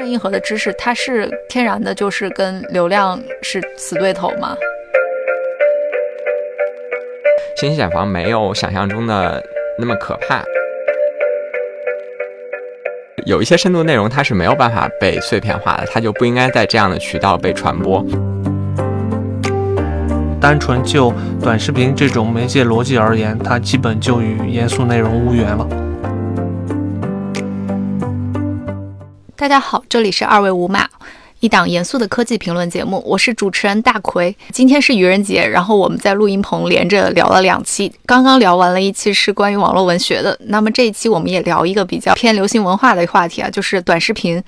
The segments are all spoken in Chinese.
正硬核的知识，它是天然的，就是跟流量是死对头吗？信息茧房没有想象中的那么可怕。有一些深度内容，它是没有办法被碎片化的，它就不应该在这样的渠道被传播。单纯就短视频这种媒介逻辑而言，它基本就与严肃内容无缘了。大家好，这里是二位无码。一档严肃的科技评论节目，我是主持人大奎。今天是愚人节，然后我们在录音棚连着聊了两期。刚刚聊完了一期是关于网络文学的，那么这一期我们也聊一个比较偏流行文化的话题啊，就是短视频。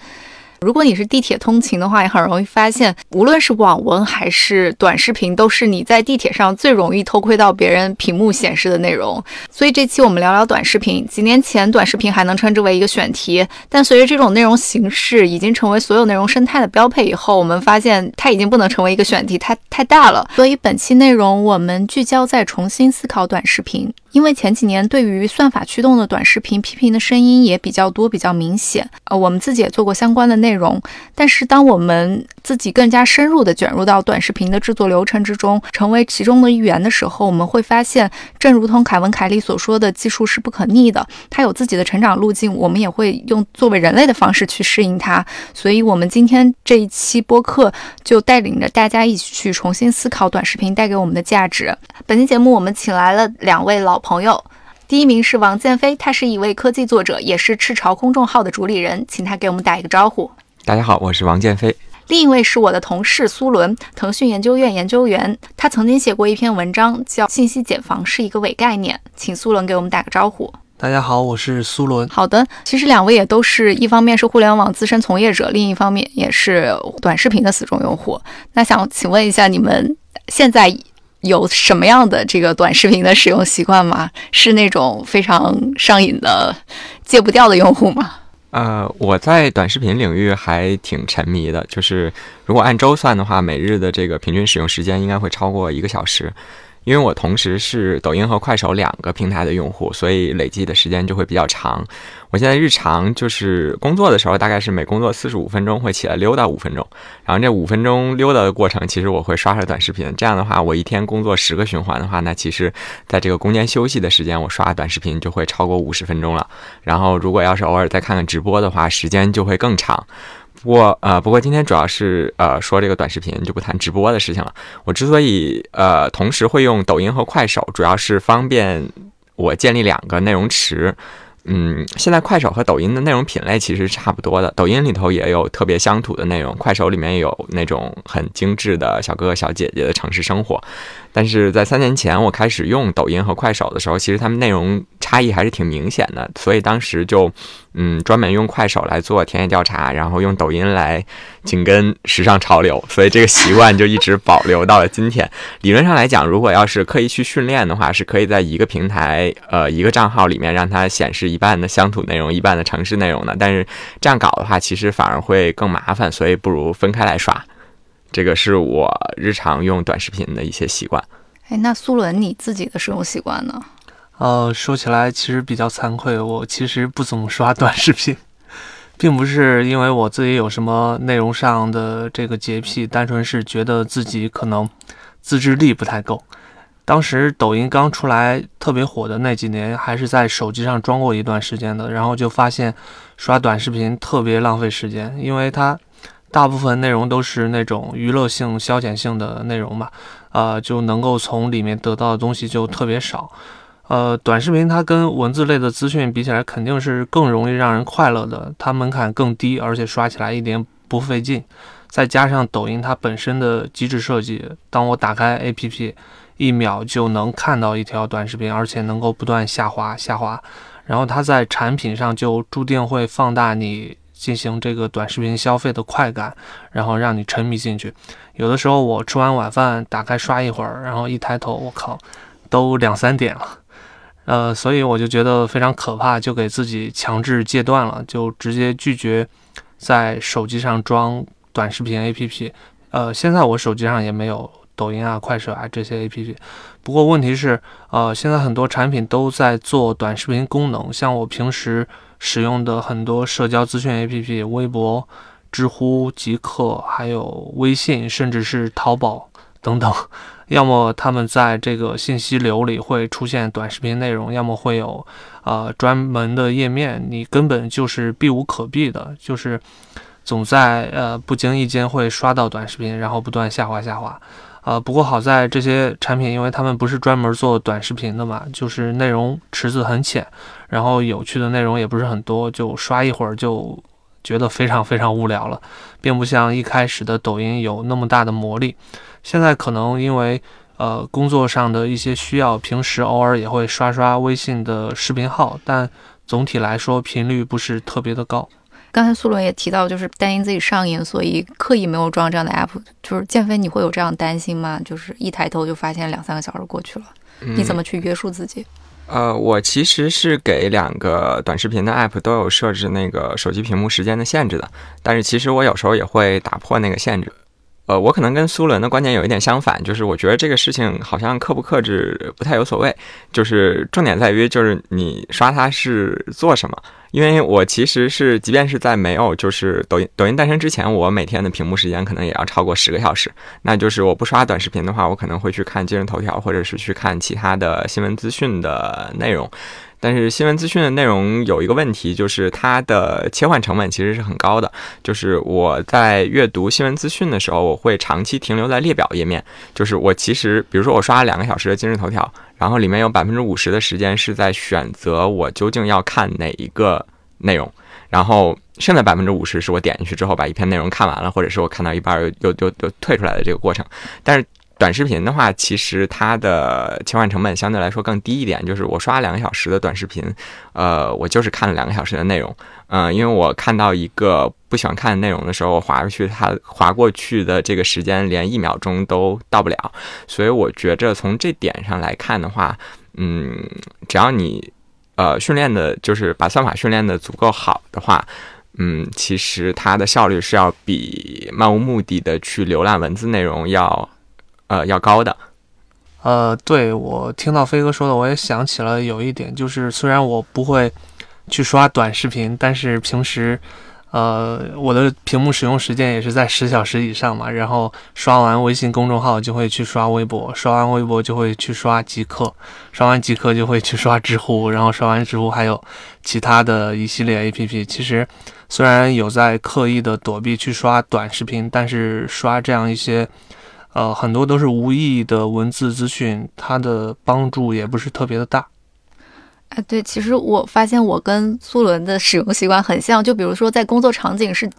如果你是地铁通勤的话，也很容易发现，无论是网文还是短视频，都是你在地铁上最容易偷窥到别人屏幕显示的内容。所以这期我们聊聊短视频。几年前，短视频还能称之为一个选题，但随着这种内容形式已经成为所有内容生态的标配以后，我们发现它已经不能成为一个选题，它太大了。所以本期内容我们聚焦在重新思考短视频。因为前几年对于算法驱动的短视频批评的声音也比较多、比较明显，呃，我们自己也做过相关的内容。但是，当我们自己更加深入地卷入到短视频的制作流程之中，成为其中的一员的时候，我们会发现，正如同凯文·凯利所说的，技术是不可逆的，它有自己的成长路径，我们也会用作为人类的方式去适应它。所以，我们今天这一期播客就带领着大家一起去重新思考短视频带给我们的价值。本期节目，我们请来了两位老。朋友，第一名是王建飞，他是一位科技作者，也是赤潮公众号的主理人，请他给我们打一个招呼。大家好，我是王建飞。另一位是我的同事苏伦，腾讯研究院研究员，他曾经写过一篇文章，叫《信息茧房是一个伪概念》，请苏伦给我们打个招呼。大家好，我是苏伦。好的，其实两位也都是一方面是互联网资深从业者，另一方面也是短视频的死忠用户。那想请问一下，你们现在？有什么样的这个短视频的使用习惯吗？是那种非常上瘾的、戒不掉的用户吗？呃，我在短视频领域还挺沉迷的，就是如果按周算的话，每日的这个平均使用时间应该会超过一个小时。因为我同时是抖音和快手两个平台的用户，所以累计的时间就会比较长。我现在日常就是工作的时候，大概是每工作四十五分钟会起来溜达五分钟，然后这五分钟溜达的过程，其实我会刷刷短视频。这样的话，我一天工作十个循环的话，那其实在这个中间休息的时间，我刷短视频就会超过五十分钟了。然后如果要是偶尔再看看直播的话，时间就会更长。不过，呃，不过今天主要是呃说这个短视频，就不谈直播的事情了。我之所以呃同时会用抖音和快手，主要是方便我建立两个内容池。嗯，现在快手和抖音的内容品类其实差不多的，抖音里头也有特别乡土的内容，快手里面有那种很精致的小哥哥小姐姐的城市生活。但是在三年前我开始用抖音和快手的时候，其实他们内容差异还是挺明显的，所以当时就。嗯，专门用快手来做田野调查，然后用抖音来紧跟时尚潮流，所以这个习惯就一直保留到了今天。理论上来讲，如果要是刻意去训练的话，是可以在一个平台，呃，一个账号里面让它显示一半的乡土内容，一半的城市内容的。但是这样搞的话，其实反而会更麻烦，所以不如分开来刷。这个是我日常用短视频的一些习惯。哎，那苏伦你自己的使用习惯呢？呃，说起来其实比较惭愧，我其实不怎么刷短视频，并不是因为我自己有什么内容上的这个洁癖，单纯是觉得自己可能自制力不太够。当时抖音刚出来特别火的那几年，还是在手机上装过一段时间的，然后就发现刷短视频特别浪费时间，因为它大部分内容都是那种娱乐性、消遣性的内容嘛，呃，就能够从里面得到的东西就特别少。呃，短视频它跟文字类的资讯比起来，肯定是更容易让人快乐的。它门槛更低，而且刷起来一点不费劲。再加上抖音它本身的机制设计，当我打开 APP，一秒就能看到一条短视频，而且能够不断下滑下滑。然后它在产品上就注定会放大你进行这个短视频消费的快感，然后让你沉迷进去。有的时候我吃完晚饭打开刷一会儿，然后一抬头，我靠，都两三点了。呃，所以我就觉得非常可怕，就给自己强制戒断了，就直接拒绝在手机上装短视频 APP。呃，现在我手机上也没有抖音啊、快手啊这些 APP。不过问题是，呃，现在很多产品都在做短视频功能，像我平时使用的很多社交资讯 APP，微博、知乎、极客，还有微信，甚至是淘宝等等。要么他们在这个信息流里会出现短视频内容，要么会有呃专门的页面，你根本就是避无可避的，就是总在呃不经意间会刷到短视频，然后不断下滑下滑。呃，不过好在这些产品，因为他们不是专门做短视频的嘛，就是内容池子很浅，然后有趣的内容也不是很多，就刷一会儿就觉得非常非常无聊了，并不像一开始的抖音有那么大的魔力。现在可能因为呃工作上的一些需要，平时偶尔也会刷刷微信的视频号，但总体来说频率不是特别的高。刚才苏伦也提到，就是担心自己上瘾，所以刻意没有装这样的 app。就是建飞，你会有这样担心吗？就是一抬头就发现两三个小时过去了，你怎么去约束自己？呃，我其实是给两个短视频的 app 都有设置那个手机屏幕时间的限制的，但是其实我有时候也会打破那个限制。呃，我可能跟苏伦的观点有一点相反，就是我觉得这个事情好像克不克制不太有所谓，就是重点在于就是你刷它是做什么。因为我其实是，即便是在没有就是抖音抖音诞生之前，我每天的屏幕时间可能也要超过十个小时。那就是我不刷短视频的话，我可能会去看今日头条，或者是去看其他的新闻资讯的内容。但是新闻资讯的内容有一个问题，就是它的切换成本其实是很高的。就是我在阅读新闻资讯的时候，我会长期停留在列表页面。就是我其实，比如说我刷了两个小时的今日头条，然后里面有百分之五十的时间是在选择我究竟要看哪一个内容，然后剩下百分之五十是我点进去之后把一篇内容看完了，或者是我看到一半又又又又退出来的这个过程。但是短视频的话，其实它的切换成本相对来说更低一点。就是我刷两个小时的短视频，呃，我就是看了两个小时的内容。嗯，因为我看到一个不喜欢看的内容的时候，我划过去，它划过去的这个时间连一秒钟都到不了。所以我觉着从这点上来看的话，嗯，只要你呃训练的，就是把算法训练的足够好的话，嗯，其实它的效率是要比漫无目的的去浏览文字内容要。呃，要高的，呃，对我听到飞哥说的，我也想起了有一点，就是虽然我不会去刷短视频，但是平时，呃，我的屏幕使用时间也是在十小时以上嘛。然后刷完微信公众号就会去刷微博，刷完微博就会去刷极客，刷完极客就会去刷知乎，然后刷完知乎还有其他的一系列 APP。其实虽然有在刻意的躲避去刷短视频，但是刷这样一些。呃，很多都是无意义的文字资讯，它的帮助也不是特别的大。哎，对，其实我发现我跟苏伦的使用习惯很像，就比如说在工作场景是。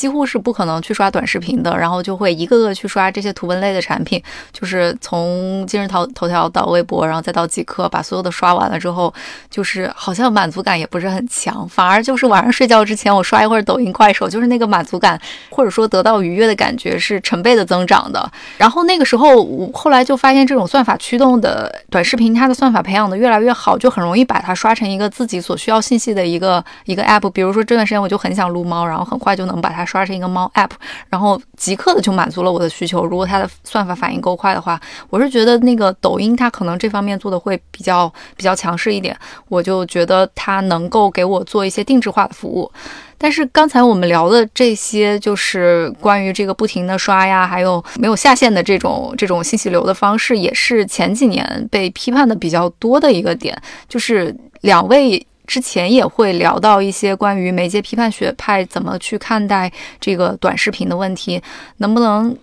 几乎是不可能去刷短视频的，然后就会一个个去刷这些图文类的产品，就是从今日头头条到微博，然后再到极客，把所有的刷完了之后，就是好像满足感也不是很强，反而就是晚上睡觉之前我刷一会儿抖音、快手，就是那个满足感或者说得到愉悦的感觉是成倍的增长的。然后那个时候，我后来就发现这种算法驱动的短视频，它的算法培养的越来越好，就很容易把它刷成一个自己所需要信息的一个一个 app。比如说这段时间我就很想撸猫，然后很快就能把它。刷成一个猫 app，然后即刻的就满足了我的需求。如果它的算法反应够快的话，我是觉得那个抖音它可能这方面做的会比较比较强势一点。我就觉得它能够给我做一些定制化的服务。但是刚才我们聊的这些，就是关于这个不停的刷呀，还有没有下线的这种这种信息流的方式，也是前几年被批判的比较多的一个点。就是两位。之前也会聊到一些关于媒介批判学派怎么去看待这个短视频的问题，能不能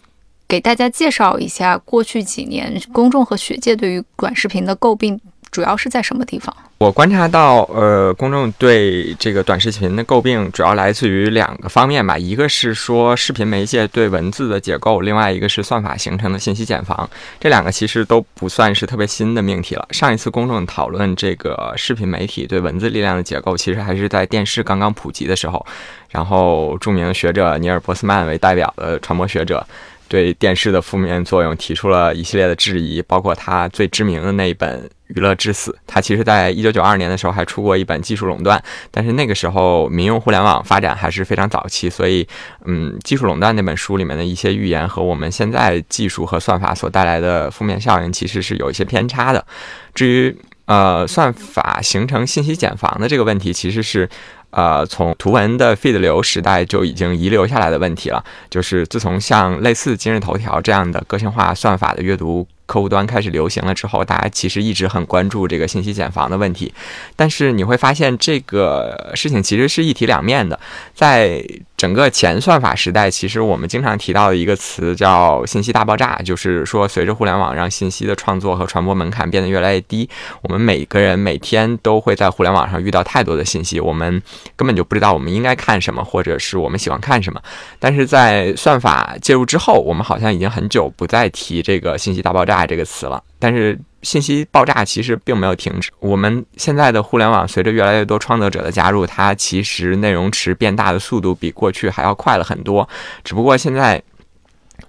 给大家介绍一下过去几年公众和学界对于短视频的诟病？主要是在什么地方？我观察到，呃，公众对这个短视频的诟病主要来自于两个方面吧。一个是说视频媒介对文字的解构，另外一个是算法形成的信息茧房。这两个其实都不算是特别新的命题了。上一次公众讨论这个视频媒体对文字力量的解构，其实还是在电视刚刚普及的时候。然后，著名学者尼尔·波斯曼为代表的传播学者。对电视的负面作用提出了一系列的质疑，包括他最知名的那一本《娱乐至死》。他其实在一九九二年的时候还出过一本《技术垄断》，但是那个时候民用互联网发展还是非常早期，所以，嗯，《技术垄断》那本书里面的一些预言和我们现在技术和算法所带来的负面效应其实是有一些偏差的。至于，呃，算法形成信息茧房的这个问题，其实是，呃，从图文的 feed 流时代就已经遗留下来的问题了。就是自从像类似今日头条这样的个性化算法的阅读。客户端开始流行了之后，大家其实一直很关注这个信息茧房的问题，但是你会发现这个事情其实是一体两面的。在整个前算法时代，其实我们经常提到的一个词叫信息大爆炸，就是说随着互联网让信息的创作和传播门槛变得越来越低，我们每个人每天都会在互联网上遇到太多的信息，我们根本就不知道我们应该看什么，或者是我们喜欢看什么。但是在算法介入之后，我们好像已经很久不再提这个信息大爆炸。这个词了，但是信息爆炸其实并没有停止。我们现在的互联网随着越来越多创作者的加入，它其实内容池变大的速度比过去还要快了很多。只不过现在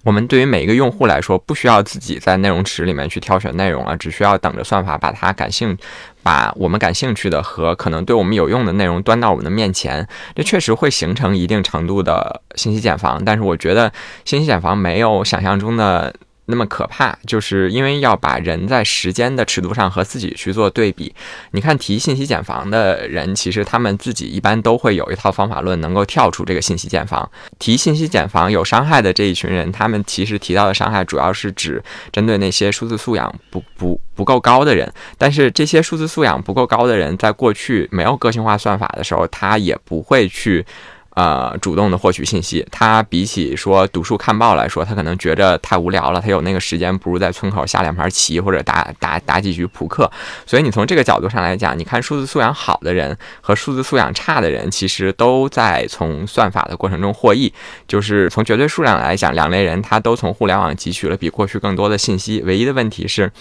我们对于每一个用户来说，不需要自己在内容池里面去挑选内容了，只需要等着算法把它感兴把我们感兴趣的和可能对我们有用的内容端到我们的面前。这确实会形成一定程度的信息茧房，但是我觉得信息茧房没有想象中的。那么可怕，就是因为要把人在时间的尺度上和自己去做对比。你看，提信息茧房的人，其实他们自己一般都会有一套方法论，能够跳出这个信息茧房。提信息茧房有伤害的这一群人，他们其实提到的伤害主要是指针对那些数字素养不不不够高的人。但是这些数字素养不够高的人，在过去没有个性化算法的时候，他也不会去。呃，主动的获取信息，他比起说读书看报来说，他可能觉着太无聊了，他有那个时间，不如在村口下两盘棋或者打 打打几局扑克。所以你从这个角度上来讲，你看数字素养好的人和数字素养差的人，其实都在从算法的过程中获益。就是从绝对数量来讲，两类人他都从互联网汲取了比过去更多的信息。唯一的问题是。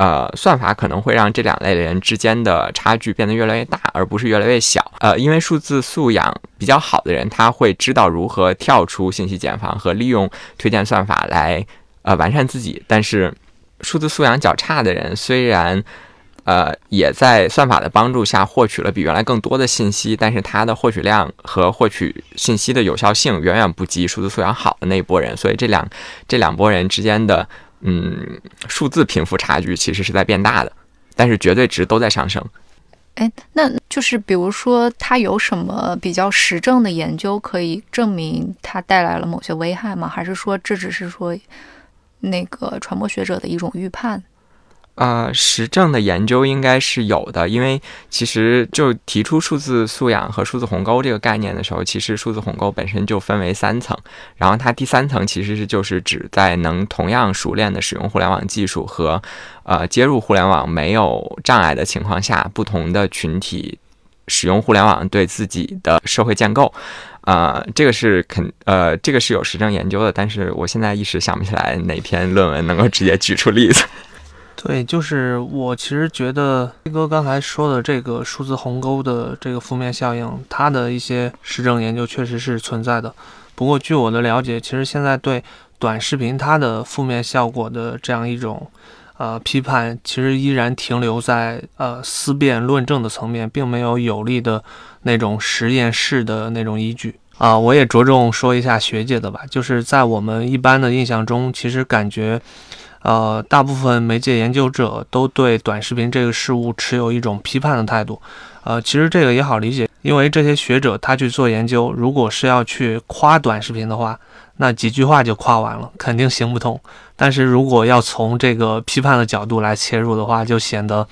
呃，算法可能会让这两类人之间的差距变得越来越大，而不是越来越小。呃，因为数字素养比较好的人，他会知道如何跳出信息茧房和利用推荐算法来呃完善自己。但是，数字素养较差的人，虽然呃也在算法的帮助下获取了比原来更多的信息，但是他的获取量和获取信息的有效性远远不及数字素养好的那一波人。所以，这两这两拨人之间的。嗯，数字贫富差距其实是在变大的，但是绝对值都在上升。哎，那就是比如说，它有什么比较实证的研究可以证明它带来了某些危害吗？还是说这只是说那个传播学者的一种预判？呃，实证的研究应该是有的，因为其实就提出数字素养和数字鸿沟这个概念的时候，其实数字鸿沟本身就分为三层，然后它第三层其实是就是指在能同样熟练的使用互联网技术和呃接入互联网没有障碍的情况下，不同的群体使用互联网对自己的社会建构，啊，这个是肯呃这个是有实证研究的，但是我现在一时想不起来哪篇论文能够直接举出例子。对，就是我其实觉得飞哥刚才说的这个数字鸿沟的这个负面效应，它的一些实证研究确实是存在的。不过据我的了解，其实现在对短视频它的负面效果的这样一种呃批判，其实依然停留在呃思辨论证的层面，并没有有力的那种实验室的那种依据啊。我也着重说一下学界的吧，就是在我们一般的印象中，其实感觉。呃，大部分媒介研究者都对短视频这个事物持有一种批判的态度。呃，其实这个也好理解，因为这些学者他去做研究，如果是要去夸短视频的话，那几句话就夸完了，肯定行不通。但是如果要从这个批判的角度来切入的话，就显得。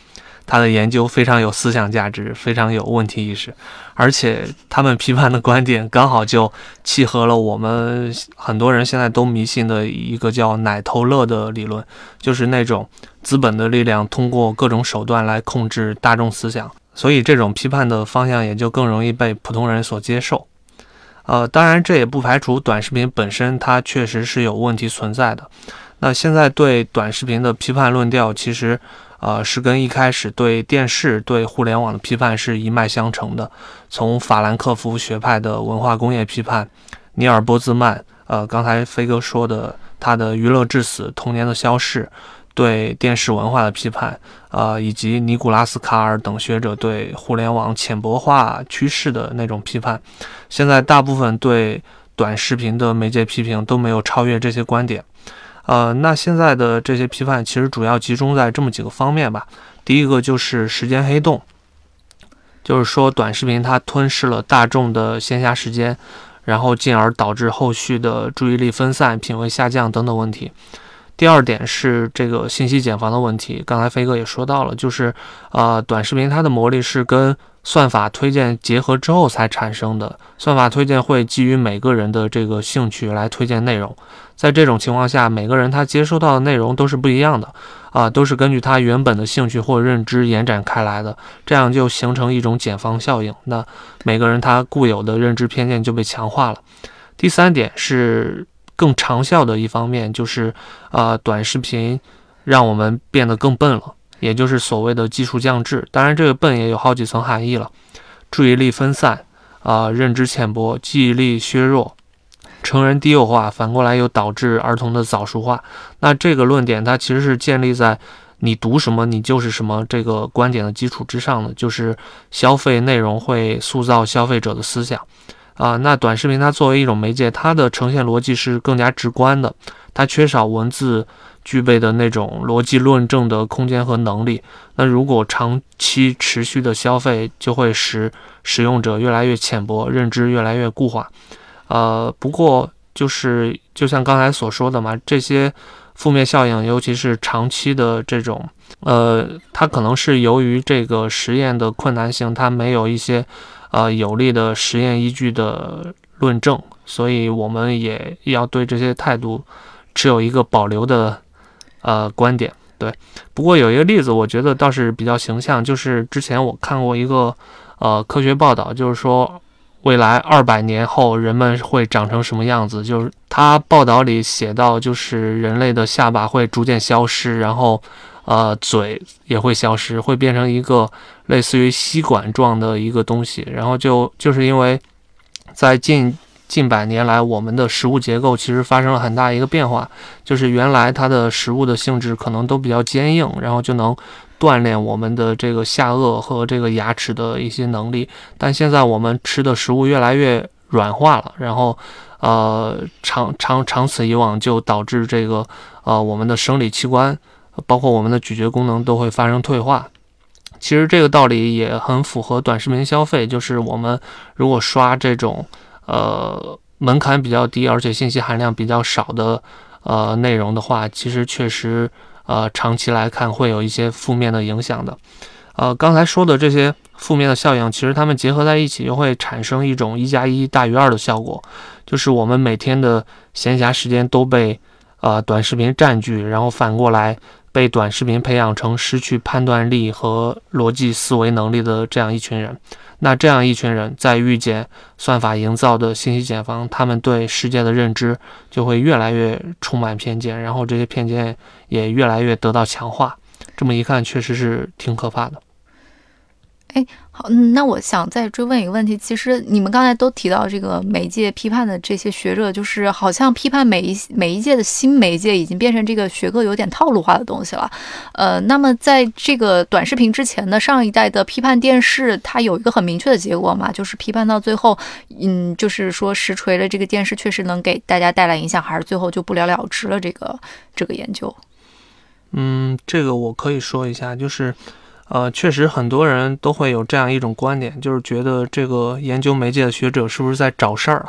他的研究非常有思想价值，非常有问题意识，而且他们批判的观点刚好就契合了我们很多人现在都迷信的一个叫“奶头乐”的理论，就是那种资本的力量通过各种手段来控制大众思想，所以这种批判的方向也就更容易被普通人所接受。呃，当然这也不排除短视频本身它确实是有问题存在的。那现在对短视频的批判论调，其实。呃，是跟一开始对电视、对互联网的批判是一脉相承的。从法兰克福学派的文化工业批判，尼尔波兹曼，呃，刚才飞哥说的他的娱乐至死、童年的消逝，对电视文化的批判，呃，以及尼古拉斯卡尔等学者对互联网浅薄化趋势的那种批判，现在大部分对短视频的媒介批评都没有超越这些观点。呃，那现在的这些批判其实主要集中在这么几个方面吧。第一个就是时间黑洞，就是说短视频它吞噬了大众的闲暇时间，然后进而导致后续的注意力分散、品味下降等等问题。第二点是这个信息茧房的问题，刚才飞哥也说到了，就是呃，短视频它的魔力是跟算法推荐结合之后才产生的。算法推荐会基于每个人的这个兴趣来推荐内容，在这种情况下，每个人他接收到的内容都是不一样的，啊，都是根据他原本的兴趣或认知延展开来的，这样就形成一种茧房效应。那每个人他固有的认知偏见就被强化了。第三点是。更长效的一方面就是，呃，短视频让我们变得更笨了，也就是所谓的技术降智。当然，这个笨也有好几层含义了：注意力分散，啊，认知浅薄，记忆力削弱，成人低幼化，反过来又导致儿童的早熟化。那这个论点它其实是建立在你读什么你就是什么这个观点的基础之上的，就是消费内容会塑造消费者的思想。啊，那短视频它作为一种媒介，它的呈现逻辑是更加直观的，它缺少文字具备的那种逻辑论证的空间和能力。那如果长期持续的消费，就会使使用者越来越浅薄，认知越来越固化。呃，不过就是就像刚才所说的嘛，这些负面效应，尤其是长期的这种，呃，它可能是由于这个实验的困难性，它没有一些。呃，有力的实验依据的论证，所以我们也要对这些态度持有一个保留的呃观点。对，不过有一个例子，我觉得倒是比较形象，就是之前我看过一个呃科学报道，就是说未来二百年后人们会长成什么样子。就是他报道里写到，就是人类的下巴会逐渐消失，然后。呃，嘴也会消失，会变成一个类似于吸管状的一个东西。然后就就是因为，在近近百年来，我们的食物结构其实发生了很大一个变化，就是原来它的食物的性质可能都比较坚硬，然后就能锻炼我们的这个下颚和这个牙齿的一些能力。但现在我们吃的食物越来越软化了，然后呃，长长长此以往，就导致这个呃我们的生理器官。包括我们的咀嚼功能都会发生退化。其实这个道理也很符合短视频消费，就是我们如果刷这种呃门槛比较低而且信息含量比较少的呃内容的话，其实确实呃长期来看会有一些负面的影响的。呃，刚才说的这些负面的效应，其实它们结合在一起，就会产生一种一加一大于二的效果，就是我们每天的闲暇时间都被呃短视频占据，然后反过来。被短视频培养成失去判断力和逻辑思维能力的这样一群人，那这样一群人在遇见算法营造的信息茧房，他们对世界的认知就会越来越充满偏见，然后这些偏见也越来越得到强化。这么一看，确实是挺可怕的。哎，好，那我想再追问一个问题。其实你们刚才都提到这个媒介批判的这些学者，就是好像批判每一每一届的新媒介，已经变成这个学科有点套路化的东西了。呃，那么在这个短视频之前的上一代的批判电视，它有一个很明确的结果嘛，就是批判到最后，嗯，就是说实锤了这个电视确实能给大家带来影响，还是最后就不了了之了？这个这个研究，嗯，这个我可以说一下，就是。呃，确实很多人都会有这样一种观点，就是觉得这个研究媒介的学者是不是在找事儿啊？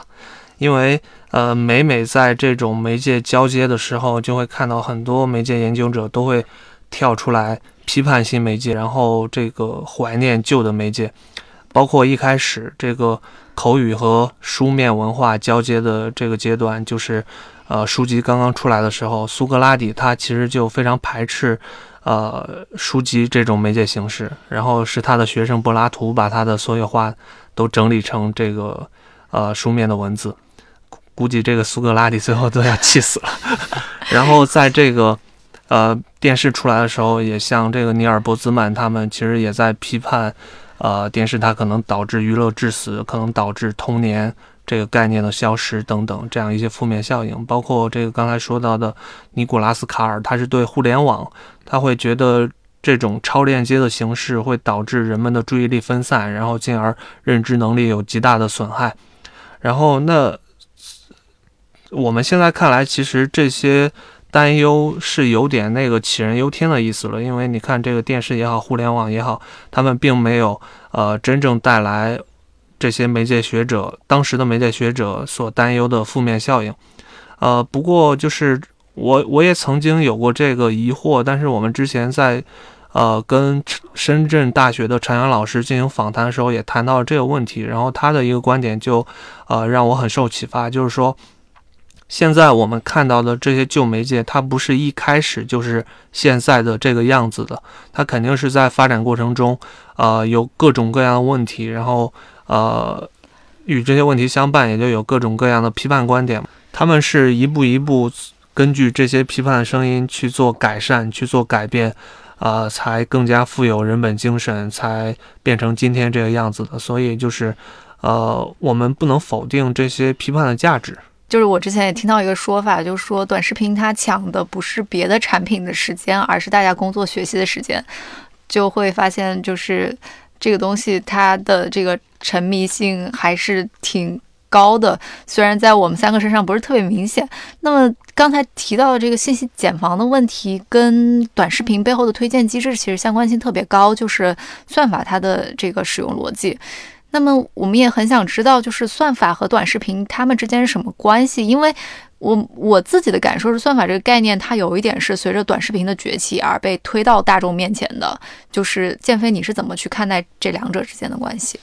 因为呃，每每在这种媒介交接的时候，就会看到很多媒介研究者都会跳出来批判新媒介，然后这个怀念旧的媒介。包括一开始这个口语和书面文化交接的这个阶段，就是呃，书籍刚刚出来的时候，苏格拉底他其实就非常排斥。呃，书籍这种媒介形式，然后是他的学生柏拉图把他的所有话都整理成这个呃书面的文字，估计这个苏格拉底最后都要气死了。然后在这个呃电视出来的时候，也像这个尼尔·波兹曼他们其实也在批判，呃电视它可能导致娱乐致死，可能导致童年。这个概念的消失等等，这样一些负面效应，包括这个刚才说到的尼古拉斯卡尔，他是对互联网，他会觉得这种超链接的形式会导致人们的注意力分散，然后进而认知能力有极大的损害。然后那我们现在看来，其实这些担忧是有点那个杞人忧天的意思了，因为你看这个电视也好，互联网也好，他们并没有呃，真正带来这些媒介学者当时的媒介学者所担忧的负面效应。呃，不过就是我我也曾经有过这个疑惑，但是我们之前在呃跟深圳大学的陈阳老师进行访谈的时候，也谈到了这个问题。然后他的一个观点就呃让我很受启发，就是说。现在我们看到的这些旧媒介，它不是一开始就是现在的这个样子的，它肯定是在发展过程中，呃，有各种各样的问题，然后呃，与这些问题相伴，也就有各种各样的批判观点。他们是一步一步根据这些批判的声音去做改善、去做改变，啊，才更加富有人本精神，才变成今天这个样子的。所以就是，呃，我们不能否定这些批判的价值。就是我之前也听到一个说法，就是说短视频它抢的不是别的产品的时间，而是大家工作学习的时间。就会发现，就是这个东西它的这个沉迷性还是挺高的，虽然在我们三个身上不是特别明显。那么刚才提到的这个信息茧房的问题，跟短视频背后的推荐机制其实相关性特别高，就是算法它的这个使用逻辑。那么我们也很想知道，就是算法和短视频它们之间是什么关系？因为我我自己的感受是，算法这个概念它有一点是随着短视频的崛起而被推到大众面前的。就是建飞，你是怎么去看待这两者之间的关系？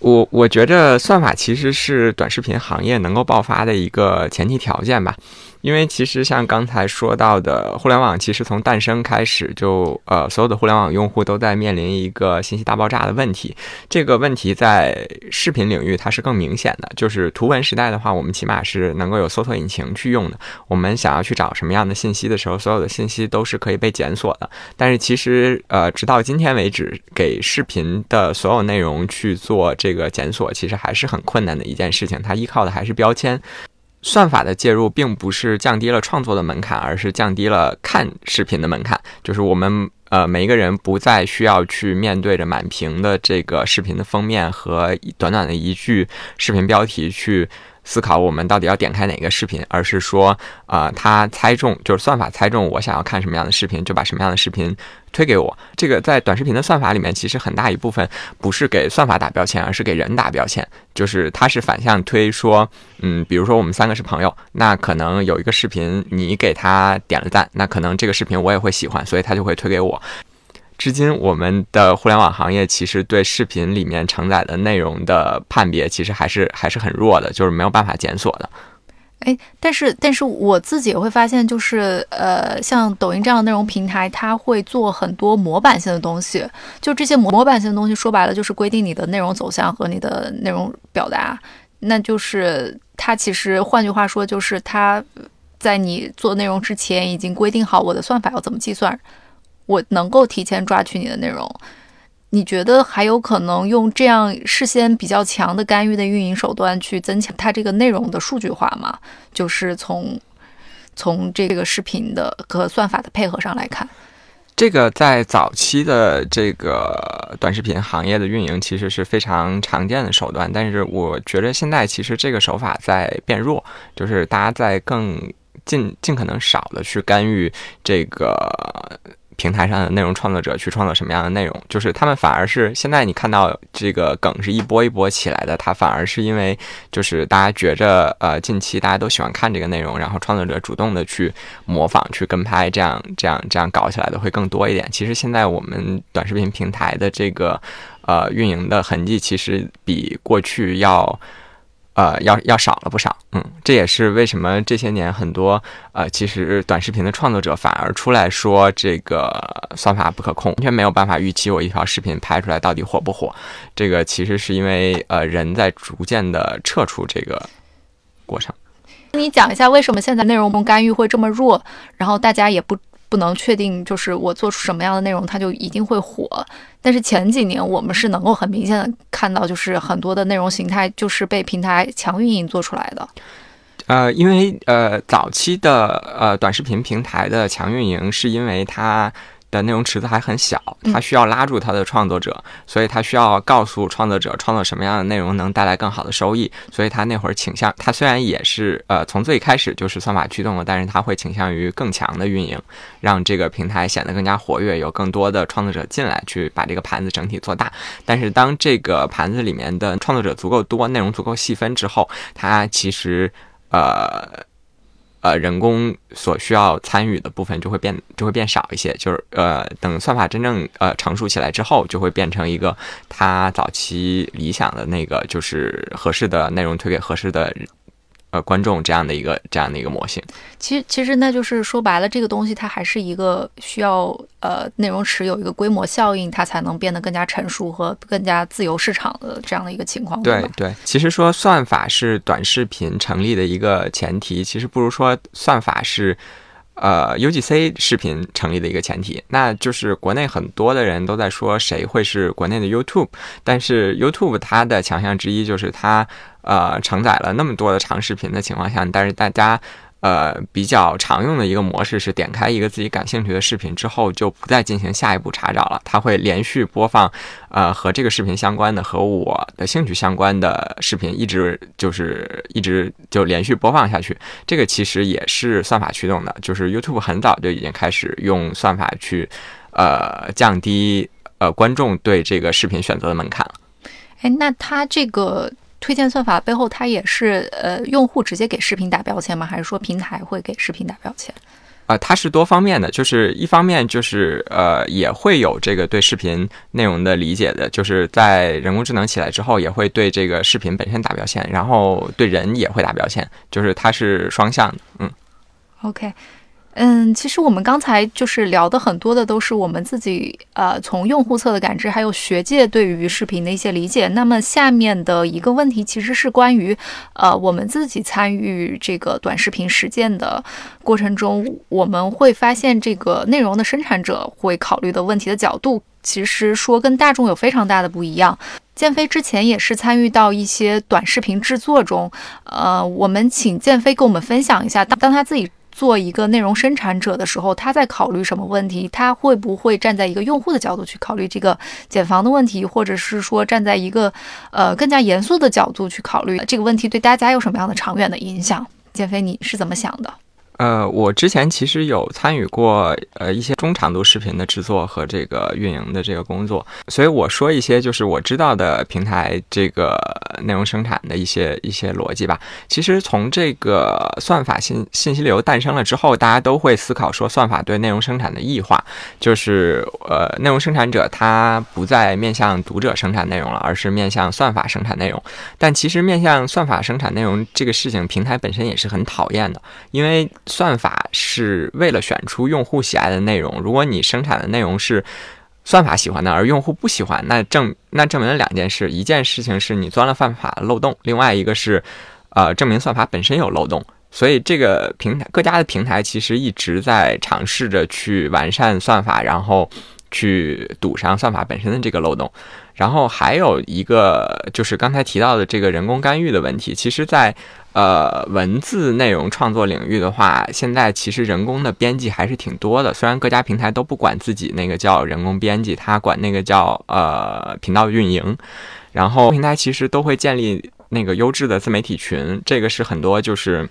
我我觉着算法其实是短视频行业能够爆发的一个前提条件吧。因为其实像刚才说到的，互联网其实从诞生开始就，呃，所有的互联网用户都在面临一个信息大爆炸的问题。这个问题在视频领域它是更明显的，就是图文时代的话，我们起码是能够有搜索引擎去用的。我们想要去找什么样的信息的时候，所有的信息都是可以被检索的。但是其实，呃，直到今天为止，给视频的所有内容去做这个检索，其实还是很困难的一件事情。它依靠的还是标签。算法的介入并不是降低了创作的门槛，而是降低了看视频的门槛。就是我们呃每一个人不再需要去面对着满屏的这个视频的封面和短短的一句视频标题去。思考我们到底要点开哪个视频，而是说，啊，他猜中就是算法猜中我想要看什么样的视频，就把什么样的视频推给我。这个在短视频的算法里面，其实很大一部分不是给算法打标签，而是给人打标签。就是它是反向推，说，嗯，比如说我们三个是朋友，那可能有一个视频你给他点了赞，那可能这个视频我也会喜欢，所以他就会推给我。至今，我们的互联网行业其实对视频里面承载的内容的判别，其实还是还是很弱的，就是没有办法检索的。哎，但是但是我自己也会发现，就是呃，像抖音这样的内容平台，它会做很多模板性的东西。就这些模模板性的东西，说白了就是规定你的内容走向和你的内容表达。那就是它其实换句话说，就是它在你做内容之前已经规定好我的算法要怎么计算。我能够提前抓取你的内容，你觉得还有可能用这样事先比较强的干预的运营手段去增强它这个内容的数据化吗？就是从从这个视频的和算法的配合上来看，这个在早期的这个短视频行业的运营其实是非常常见的手段，但是我觉得现在其实这个手法在变弱，就是大家在更尽尽可能少的去干预这个。平台上的内容创作者去创作什么样的内容，就是他们反而是现在你看到这个梗是一波一波起来的，它反而是因为就是大家觉着呃近期大家都喜欢看这个内容，然后创作者主动的去模仿去跟拍，这样这样这样搞起来的会更多一点。其实现在我们短视频平台的这个呃运营的痕迹，其实比过去要。呃，要要少了不少，嗯，这也是为什么这些年很多呃，其实短视频的创作者反而出来说这个算法不可控，完全没有办法预期我一条视频拍出来到底火不火。这个其实是因为呃，人在逐渐的撤出这个过程。你讲一下为什么现在内容干预会这么弱，然后大家也不。不能确定，就是我做出什么样的内容，它就一定会火。但是前几年我们是能够很明显的看到，就是很多的内容形态就是被平台强运营做出来的。呃，因为呃早期的呃短视频平台的强运营，是因为它的内容池子还很小，它需要拉住它的创作者，所以它需要告诉创作者创作什么样的内容能带来更好的收益。所以它那会儿倾向，它虽然也是呃从最开始就是算法驱动的，但是它会倾向于更强的运营，让这个平台显得更加活跃，有更多的创作者进来去把这个盘子整体做大。但是当这个盘子里面的创作者足够多，内容足够细分之后，它其实呃。呃，人工所需要参与的部分就会变，就会变少一些。就是呃，等算法真正呃成熟起来之后，就会变成一个它早期理想的那个，就是合适的内容推给合适的。呃，观众这样的一个这样的一个模型，其实其实那就是说白了，这个东西它还是一个需要呃内容池有一个规模效应，它才能变得更加成熟和更加自由市场的这样的一个情况。对对，其实说算法是短视频成立的一个前提，其实不如说算法是。呃，UGC 视频成立的一个前提，那就是国内很多的人都在说谁会是国内的 YouTube，但是 YouTube 它的强项之一就是它呃承载了那么多的长视频的情况下，但是大家。呃，比较常用的一个模式是点开一个自己感兴趣的视频之后，就不再进行下一步查找了。它会连续播放，呃，和这个视频相关的、和我的兴趣相关的视频，一直就是一直就连续播放下去。这个其实也是算法驱动的，就是 YouTube 很早就已经开始用算法去，呃，降低呃观众对这个视频选择的门槛了。哎，那它这个。推荐算法背后，它也是呃，用户直接给视频打标签吗？还是说平台会给视频打标签？啊，它是多方面的，就是一方面就是呃，也会有这个对视频内容的理解的，就是在人工智能起来之后，也会对这个视频本身打标签，然后对人也会打标签，就是它是双向的。嗯，OK。嗯，其实我们刚才就是聊的很多的都是我们自己呃从用户侧的感知，还有学界对于视频的一些理解。那么下面的一个问题其实是关于呃我们自己参与这个短视频实践的过程中，我们会发现这个内容的生产者会考虑的问题的角度，其实说跟大众有非常大的不一样。建飞之前也是参与到一些短视频制作中，呃，我们请建飞跟我们分享一下，当当他自己。做一个内容生产者的时候，他在考虑什么问题？他会不会站在一个用户的角度去考虑这个减房的问题，或者是说站在一个呃更加严肃的角度去考虑这个问题对大家有什么样的长远的影响？建飞，你是怎么想的？呃，我之前其实有参与过呃一些中长度视频的制作和这个运营的这个工作，所以我说一些就是我知道的平台这个内容生产的一些一些逻辑吧。其实从这个算法信信息流诞生了之后，大家都会思考说算法对内容生产的异化，就是呃内容生产者他不再面向读者生产内容了，而是面向算法生产内容。但其实面向算法生产内容这个事情，平台本身也是很讨厌的，因为算法是为了选出用户喜爱的内容。如果你生产的内容是算法喜欢的，而用户不喜欢，那证那证明了两件事：一件事情是你钻了算法漏洞，另外一个是，呃，证明算法本身有漏洞。所以这个平台各家的平台其实一直在尝试着去完善算法，然后去堵上算法本身的这个漏洞。然后还有一个就是刚才提到的这个人工干预的问题，其实，在呃文字内容创作领域的话，现在其实人工的编辑还是挺多的。虽然各家平台都不管自己那个叫人工编辑，它管那个叫呃频道运营。然后平台其实都会建立那个优质的自媒体群，这个是很多就是。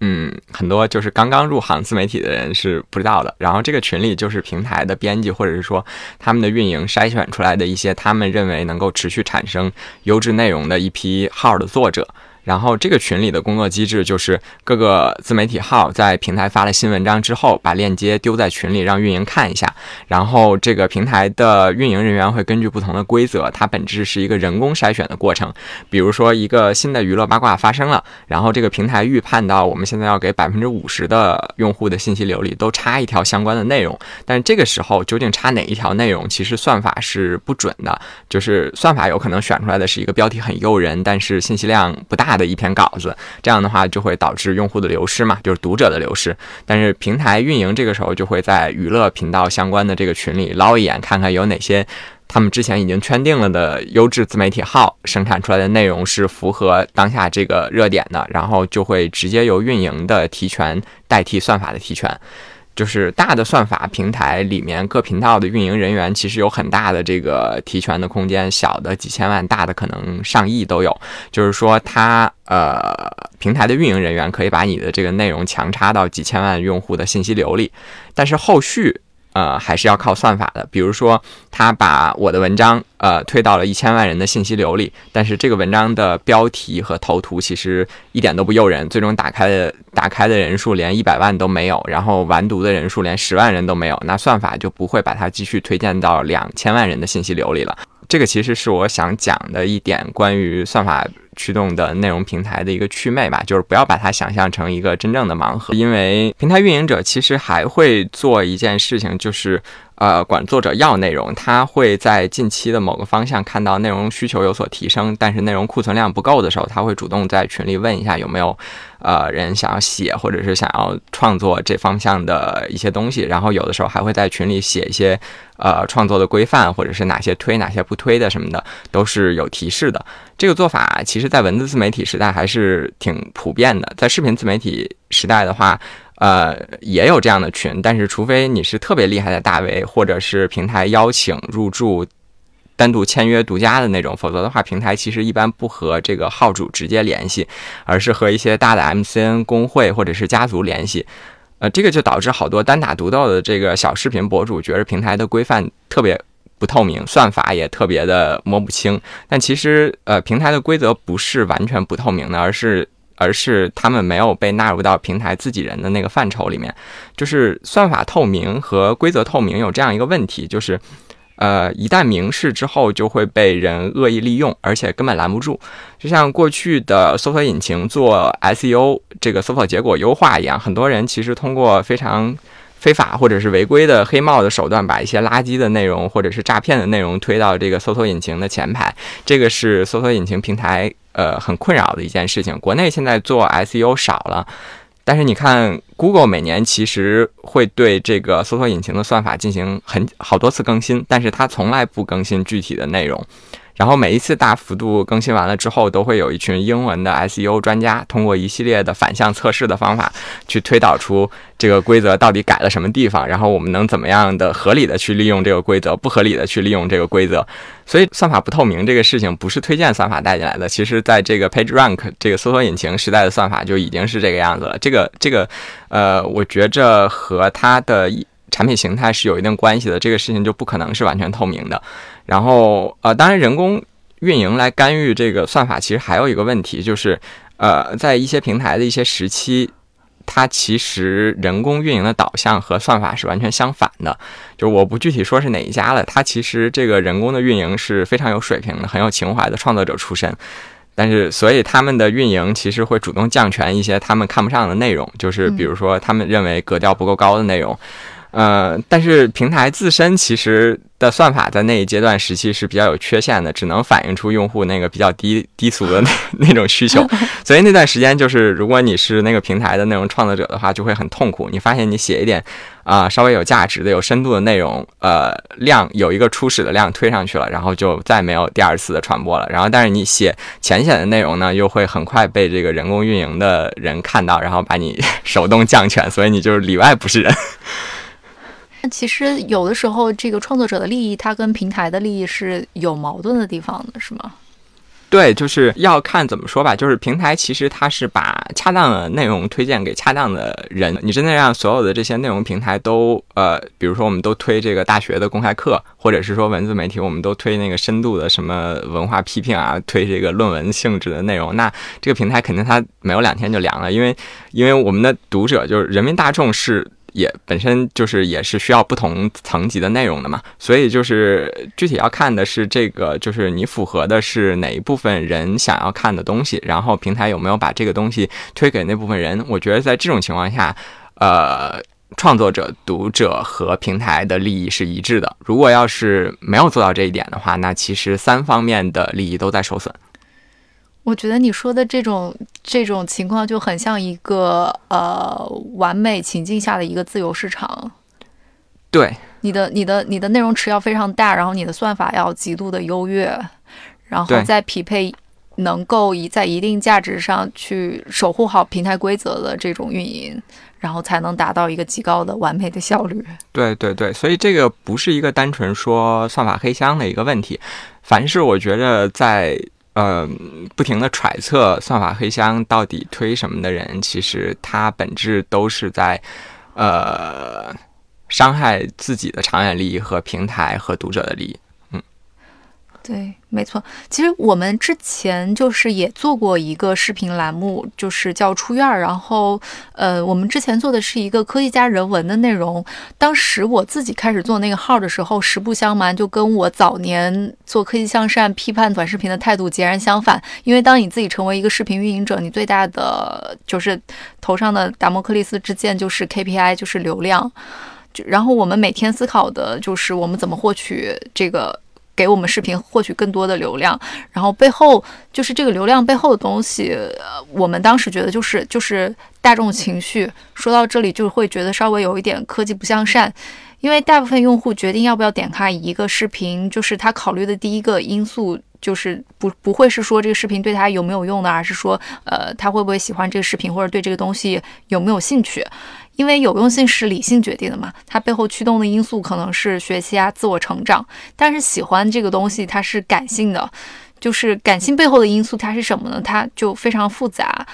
嗯，很多就是刚刚入行自媒体的人是不知道的。然后这个群里就是平台的编辑，或者是说他们的运营筛选出来的一些他们认为能够持续产生优质内容的一批号的作者。然后这个群里的工作机制就是各个自媒体号在平台发了新文章之后，把链接丢在群里让运营看一下。然后这个平台的运营人员会根据不同的规则，它本质是一个人工筛选的过程。比如说一个新的娱乐八卦发生了，然后这个平台预判到我们现在要给百分之五十的用户的信息流里都插一条相关的内容，但这个时候究竟插哪一条内容，其实算法是不准的，就是算法有可能选出来的是一个标题很诱人，但是信息量不大。的一篇稿子，这样的话就会导致用户的流失嘛，就是读者的流失。但是平台运营这个时候就会在娱乐频道相关的这个群里捞一眼，看看有哪些他们之前已经圈定了的优质自媒体号生产出来的内容是符合当下这个热点的，然后就会直接由运营的提权代替算法的提权。就是大的算法平台里面各频道的运营人员其实有很大的这个提权的空间，小的几千万，大的可能上亿都有。就是说，它呃平台的运营人员可以把你的这个内容强插到几千万用户的信息流里，但是后续。呃，还是要靠算法的。比如说，他把我的文章呃推到了一千万人的信息流里，但是这个文章的标题和头图其实一点都不诱人，最终打开的打开的人数连一百万都没有，然后完读的人数连十万人都没有，那算法就不会把它继续推荐到两千万人的信息流里了。这个其实是我想讲的一点关于算法。驱动的内容平台的一个趣味吧，就是不要把它想象成一个真正的盲盒，因为平台运营者其实还会做一件事情，就是。呃，管作者要内容，他会在近期的某个方向看到内容需求有所提升，但是内容库存量不够的时候，他会主动在群里问一下有没有呃人想要写或者是想要创作这方向的一些东西，然后有的时候还会在群里写一些呃创作的规范，或者是哪些推哪些不推的什么的，都是有提示的。这个做法其实在文字自媒体时代还是挺普遍的，在视频自媒体时代的话。呃，也有这样的群，但是除非你是特别厉害的大 V，或者是平台邀请入驻、单独签约独家的那种，否则的话，平台其实一般不和这个号主直接联系，而是和一些大的 MCN 工会或者是家族联系。呃，这个就导致好多单打独斗的这个小视频博主觉得平台的规范特别不透明，算法也特别的摸不清。但其实，呃，平台的规则不是完全不透明的，而是。而是他们没有被纳入到平台自己人的那个范畴里面，就是算法透明和规则透明有这样一个问题，就是，呃，一旦明示之后就会被人恶意利用，而且根本拦不住。就像过去的搜索引擎做 SEO 这个搜索结果优化一样，很多人其实通过非常非法或者是违规的黑帽的手段，把一些垃圾的内容或者是诈骗的内容推到这个搜索引擎的前排，这个是搜索引擎平台。呃，很困扰的一件事情。国内现在做 SEO 少了，但是你看，Google 每年其实会对这个搜索引擎的算法进行很好多次更新，但是它从来不更新具体的内容。然后每一次大幅度更新完了之后，都会有一群英文的 SEO 专家通过一系列的反向测试的方法，去推导出这个规则到底改了什么地方，然后我们能怎么样的合理的去利用这个规则，不合理的去利用这个规则。所以算法不透明这个事情不是推荐算法带进来的，其实在这个 PageRank 这个搜索引擎时代的算法就已经是这个样子了。这个这个呃，我觉着和它的产品形态是有一定关系的，这个事情就不可能是完全透明的。然后，呃，当然，人工运营来干预这个算法，其实还有一个问题，就是，呃，在一些平台的一些时期，它其实人工运营的导向和算法是完全相反的。就我不具体说是哪一家了，它其实这个人工的运营是非常有水平的，很有情怀的创作者出身，但是所以他们的运营其实会主动降权一些他们看不上的内容，就是比如说他们认为格调不够高的内容。呃，但是平台自身其实的算法在那一阶段时期是比较有缺陷的，只能反映出用户那个比较低低俗的那 那种需求，所以那段时间就是如果你是那个平台的内容创作者的话，就会很痛苦。你发现你写一点啊稍微有价值的、有深度的内容，呃，量有一个初始的量推上去了，然后就再没有第二次的传播了。然后，但是你写浅显的内容呢，又会很快被这个人工运营的人看到，然后把你 手动降权，所以你就是里外不是人。那其实有的时候，这个创作者的利益，它跟平台的利益是有矛盾的地方的，是吗？对，就是要看怎么说吧。就是平台其实它是把恰当的内容推荐给恰当的人。你真的让所有的这些内容平台都呃，比如说我们都推这个大学的公开课，或者是说文字媒体，我们都推那个深度的什么文化批评啊，推这个论文性质的内容，那这个平台肯定它没有两天就凉了，因为因为我们的读者就是人民大众是。也本身就是也是需要不同层级的内容的嘛，所以就是具体要看的是这个，就是你符合的是哪一部分人想要看的东西，然后平台有没有把这个东西推给那部分人。我觉得在这种情况下，呃，创作者、读者和平台的利益是一致的。如果要是没有做到这一点的话，那其实三方面的利益都在受损。我觉得你说的这种这种情况就很像一个呃完美情境下的一个自由市场。对，你的你的你的内容池要非常大，然后你的算法要极度的优越，然后再匹配能够以在一定价值上去守护好平台规则的这种运营，然后才能达到一个极高的完美的效率。对对对，所以这个不是一个单纯说算法黑箱的一个问题。凡是我觉得在呃不停的揣测算法黑箱到底推什么的人，其实他本质都是在呃伤害自己的长远利益和平台和读者的利益。对，没错。其实我们之前就是也做过一个视频栏目，就是叫出院儿。然后，呃，我们之前做的是一个科技加人文的内容。当时我自己开始做那个号的时候，实不相瞒，就跟我早年做科技向善、批判短视频的态度截然相反。因为当你自己成为一个视频运营者，你最大的就是头上的达摩克利斯之剑就是 KPI，就是流量。就然后我们每天思考的就是我们怎么获取这个。给我们视频获取更多的流量，然后背后就是这个流量背后的东西，我们当时觉得就是就是大众情绪。说到这里就会觉得稍微有一点科技不向善，因为大部分用户决定要不要点开一个视频，就是他考虑的第一个因素就是不不会是说这个视频对他有没有用的，而是说呃他会不会喜欢这个视频或者对这个东西有没有兴趣。因为有用性是理性决定的嘛，它背后驱动的因素可能是学习啊、自我成长，但是喜欢这个东西它是感性的，就是感性背后的因素它是什么呢？它就非常复杂。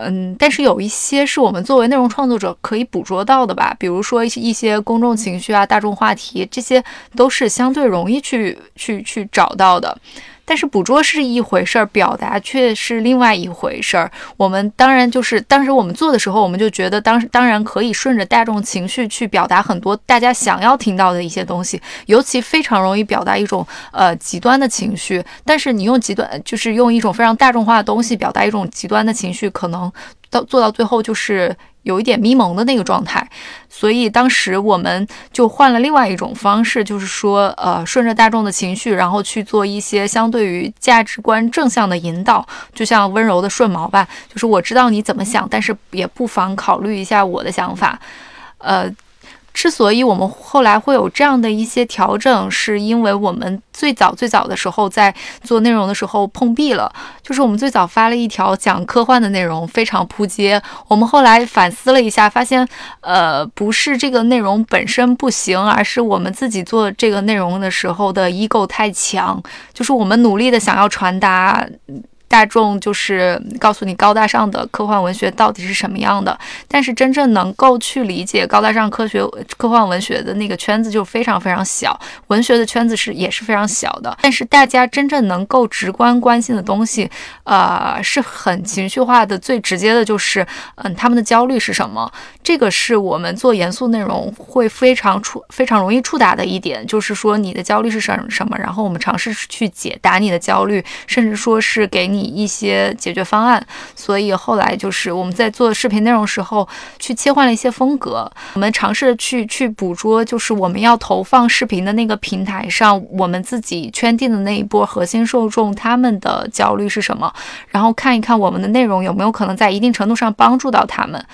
嗯，但是有一些是我们作为内容创作者可以捕捉到的吧，比如说一些一些公众情绪啊、大众话题，这些都是相对容易去去去找到的。但是捕捉是一回事儿，表达却是另外一回事儿。我们当然就是当时我们做的时候，我们就觉得当当然可以顺着大众情绪去表达很多大家想要听到的一些东西，尤其非常容易表达一种呃极端的情绪。但是你用极端，就是用一种非常大众化的东西表达一种极端的情绪，可能到做到最后就是。有一点迷蒙的那个状态，所以当时我们就换了另外一种方式，就是说，呃，顺着大众的情绪，然后去做一些相对于价值观正向的引导，就像温柔的顺毛吧，就是我知道你怎么想，但是也不妨考虑一下我的想法，呃。之所以我们后来会有这样的一些调整，是因为我们最早最早的时候在做内容的时候碰壁了。就是我们最早发了一条讲科幻的内容，非常扑街。我们后来反思了一下，发现，呃，不是这个内容本身不行，而是我们自己做这个内容的时候的 ego 太强。就是我们努力的想要传达。大众就是告诉你高大上的科幻文学到底是什么样的，但是真正能够去理解高大上科学科幻文学的那个圈子就非常非常小，文学的圈子是也是非常小的。但是大家真正能够直观关心的东西，呃，是很情绪化的，最直接的就是，嗯，他们的焦虑是什么？这个是我们做严肃内容会非常触非常容易触达的一点，就是说你的焦虑是什什么？然后我们尝试去解答你的焦虑，甚至说是给你。一些解决方案，所以后来就是我们在做视频内容时候，去切换了一些风格。我们尝试去去捕捉，就是我们要投放视频的那个平台上，我们自己圈定的那一波核心受众他们的焦虑是什么，然后看一看我们的内容有没有可能在一定程度上帮助到他们。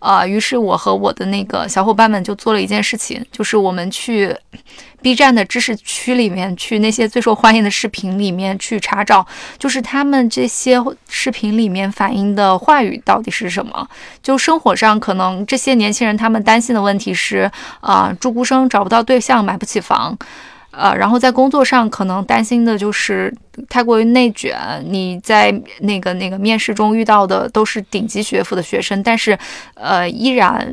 啊，于是我和我的那个小伙伴们就做了一件事情，就是我们去 B 站的知识区里面，去那些最受欢迎的视频里面去查找，就是他们这些视频里面反映的话语到底是什么。就生活上，可能这些年轻人他们担心的问题是，啊，住孤生，找不到对象，买不起房。呃，然后在工作上可能担心的就是太过于内卷。你在那个那个面试中遇到的都是顶级学府的学生，但是，呃，依然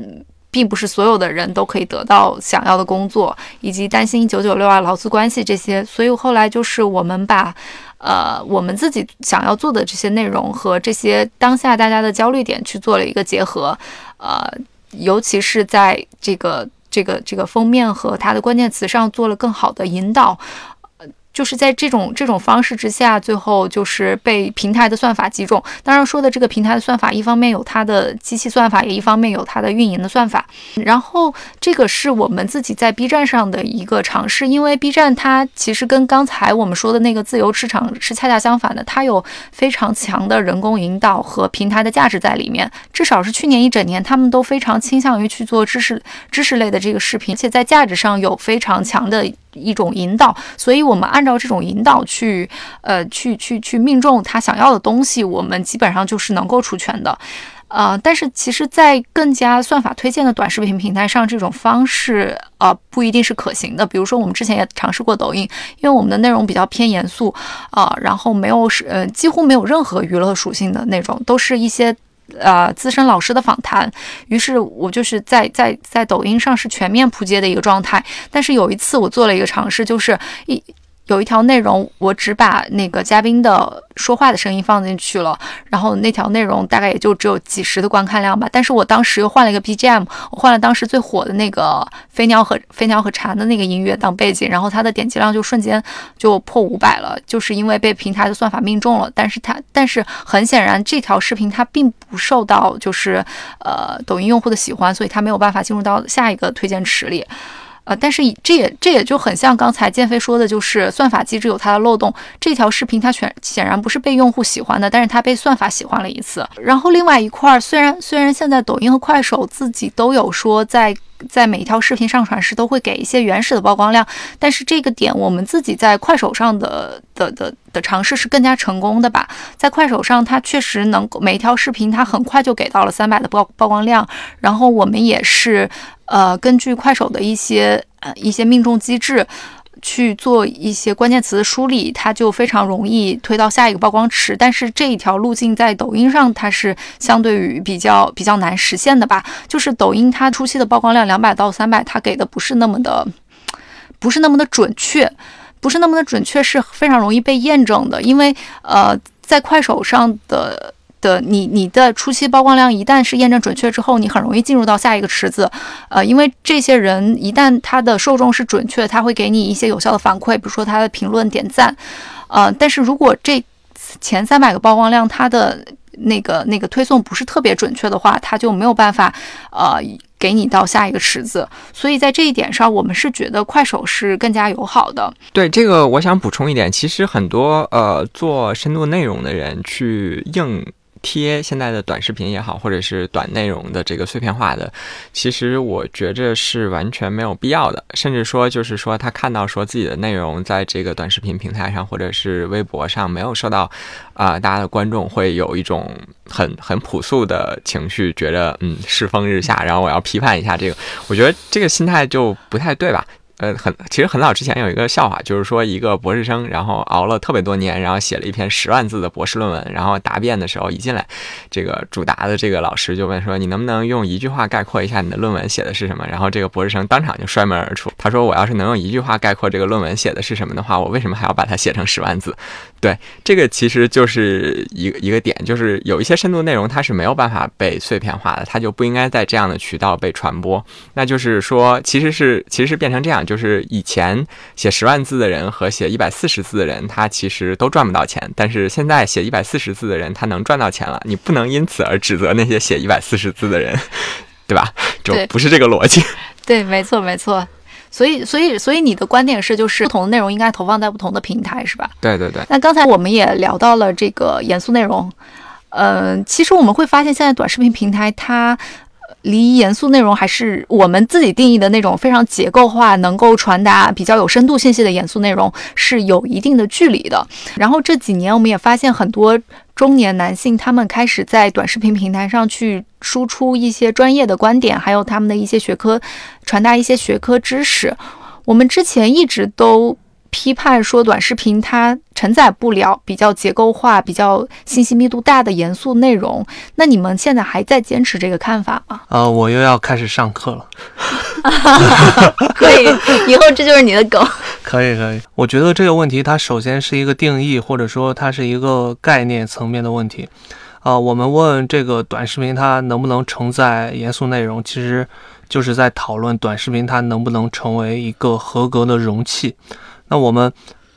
并不是所有的人都可以得到想要的工作，以及担心九九六啊、劳资关系这些。所以后来就是我们把，呃，我们自己想要做的这些内容和这些当下大家的焦虑点去做了一个结合，呃，尤其是在这个。这个这个封面和它的关键词上做了更好的引导。就是在这种这种方式之下，最后就是被平台的算法击中。当然说的这个平台的算法，一方面有它的机器算法，也一方面有它的运营的算法。然后这个是我们自己在 B 站上的一个尝试，因为 B 站它其实跟刚才我们说的那个自由市场是恰恰相反的，它有非常强的人工引导和平台的价值在里面。至少是去年一整年，他们都非常倾向于去做知识知识类的这个视频，且在价值上有非常强的。一种引导，所以我们按照这种引导去，呃，去去去命中他想要的东西，我们基本上就是能够出拳的。呃，但是其实，在更加算法推荐的短视频平台上，这种方式呃不一定是可行的。比如说，我们之前也尝试过抖音，因为我们的内容比较偏严肃啊，然后没有是呃几乎没有任何娱乐属性的那种，都是一些呃资深老师的访谈。于是我就是在在在抖音上是全面扑街的一个状态。但是有一次我做了一个尝试，就是一。有一条内容，我只把那个嘉宾的说话的声音放进去了，然后那条内容大概也就只有几十的观看量吧。但是我当时又换了一个 BGM，我换了当时最火的那个飞鸟和飞鸟和蝉的那个音乐当背景，然后它的点击量就瞬间就破五百了，就是因为被平台的算法命中了。但是它，但是很显然这条视频它并不受到就是呃抖音用户的喜欢，所以它没有办法进入到下一个推荐池里。呃，但是这也这也就很像刚才建飞说的，就是算法机制有它的漏洞。这条视频它选显然不是被用户喜欢的，但是它被算法喜欢了一次。然后另外一块，虽然虽然现在抖音和快手自己都有说在。在每一条视频上传时都会给一些原始的曝光量，但是这个点我们自己在快手上的的的的尝试是更加成功的吧？在快手上，它确实能够每一条视频它很快就给到了三百的曝曝光量，然后我们也是呃根据快手的一些呃一些命中机制。去做一些关键词的梳理，它就非常容易推到下一个曝光池。但是这一条路径在抖音上，它是相对于比较比较难实现的吧？就是抖音它初期的曝光量两百到三百，它给的不是那么的，不是那么的准确，不是那么的准确，是非常容易被验证的。因为呃，在快手上的。的你你的初期曝光量一旦是验证准确之后，你很容易进入到下一个池子，呃，因为这些人一旦他的受众是准确，他会给你一些有效的反馈，比如说他的评论点赞，呃，但是如果这前三百个曝光量他的那个那个推送不是特别准确的话，他就没有办法呃给你到下一个池子，所以在这一点上，我们是觉得快手是更加友好的。对这个，我想补充一点，其实很多呃做深度内容的人去应。贴现在的短视频也好，或者是短内容的这个碎片化的，其实我觉着是完全没有必要的。甚至说，就是说他看到说自己的内容在这个短视频平台上或者是微博上没有受到啊大家的观众，会有一种很很朴素的情绪，觉得嗯世风日下，然后我要批判一下这个。我觉得这个心态就不太对吧？呃，很其实很早之前有一个笑话，就是说一个博士生，然后熬了特别多年，然后写了一篇十万字的博士论文，然后答辩的时候一进来，这个主答的这个老师就问说：“你能不能用一句话概括一下你的论文写的是什么？”然后这个博士生当场就摔门而出。他说：“我要是能用一句话概括这个论文写的是什么的话，我为什么还要把它写成十万字？”对，这个其实就是一个一个点，就是有一些深度内容它是没有办法被碎片化的，它就不应该在这样的渠道被传播。那就是说，其实是其实是变成这样。就是以前写十万字的人和写一百四十字的人，他其实都赚不到钱。但是现在写一百四十字的人，他能赚到钱了。你不能因此而指责那些写一百四十字的人，对吧？就不是这个逻辑。对，没错，没错。所以，所以，所以你的观点是，就是不同的内容应该投放在不同的平台，是吧？对，对，对。那刚才我们也聊到了这个严肃内容，嗯，其实我们会发现，现在短视频平台它。离严肃内容还是我们自己定义的那种非常结构化、能够传达比较有深度信息的严肃内容是有一定的距离的。然后这几年我们也发现很多中年男性，他们开始在短视频平台上去输出一些专业的观点，还有他们的一些学科，传达一些学科知识。我们之前一直都。批判说短视频它承载不了比较结构化、比较信息密度大的严肃内容。那你们现在还在坚持这个看法吗？呃，我又要开始上课了。可以，以后这就是你的梗。可以，可以。我觉得这个问题它首先是一个定义，或者说它是一个概念层面的问题。啊，我们问这个短视频它能不能承载严肃内容，其实就是在讨论短视频它能不能成为一个合格的容器。那我们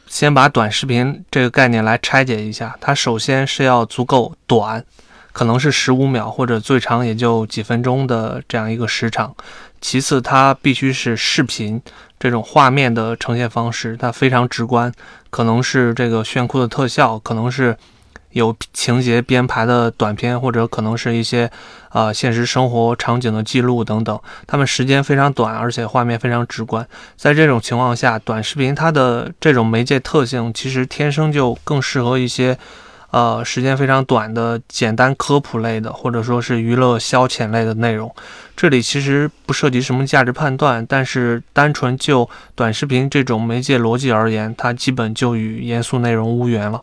先把短视频这个概念来拆解一下，它首先是要足够短，可能是十五秒或者最长也就几分钟的这样一个时长。其次，它必须是视频这种画面的呈现方式，它非常直观，可能是这个炫酷的特效，可能是有情节编排的短片，或者可能是一些呃现实生活场景的记录等等，他们时间非常短，而且画面非常直观。在这种情况下，短视频它的这种媒介特性其实天生就更适合一些。呃，时间非常短的简单科普类的，或者说是娱乐消遣类的内容，这里其实不涉及什么价值判断，但是单纯就短视频这种媒介逻辑而言，它基本就与严肃内容无缘了。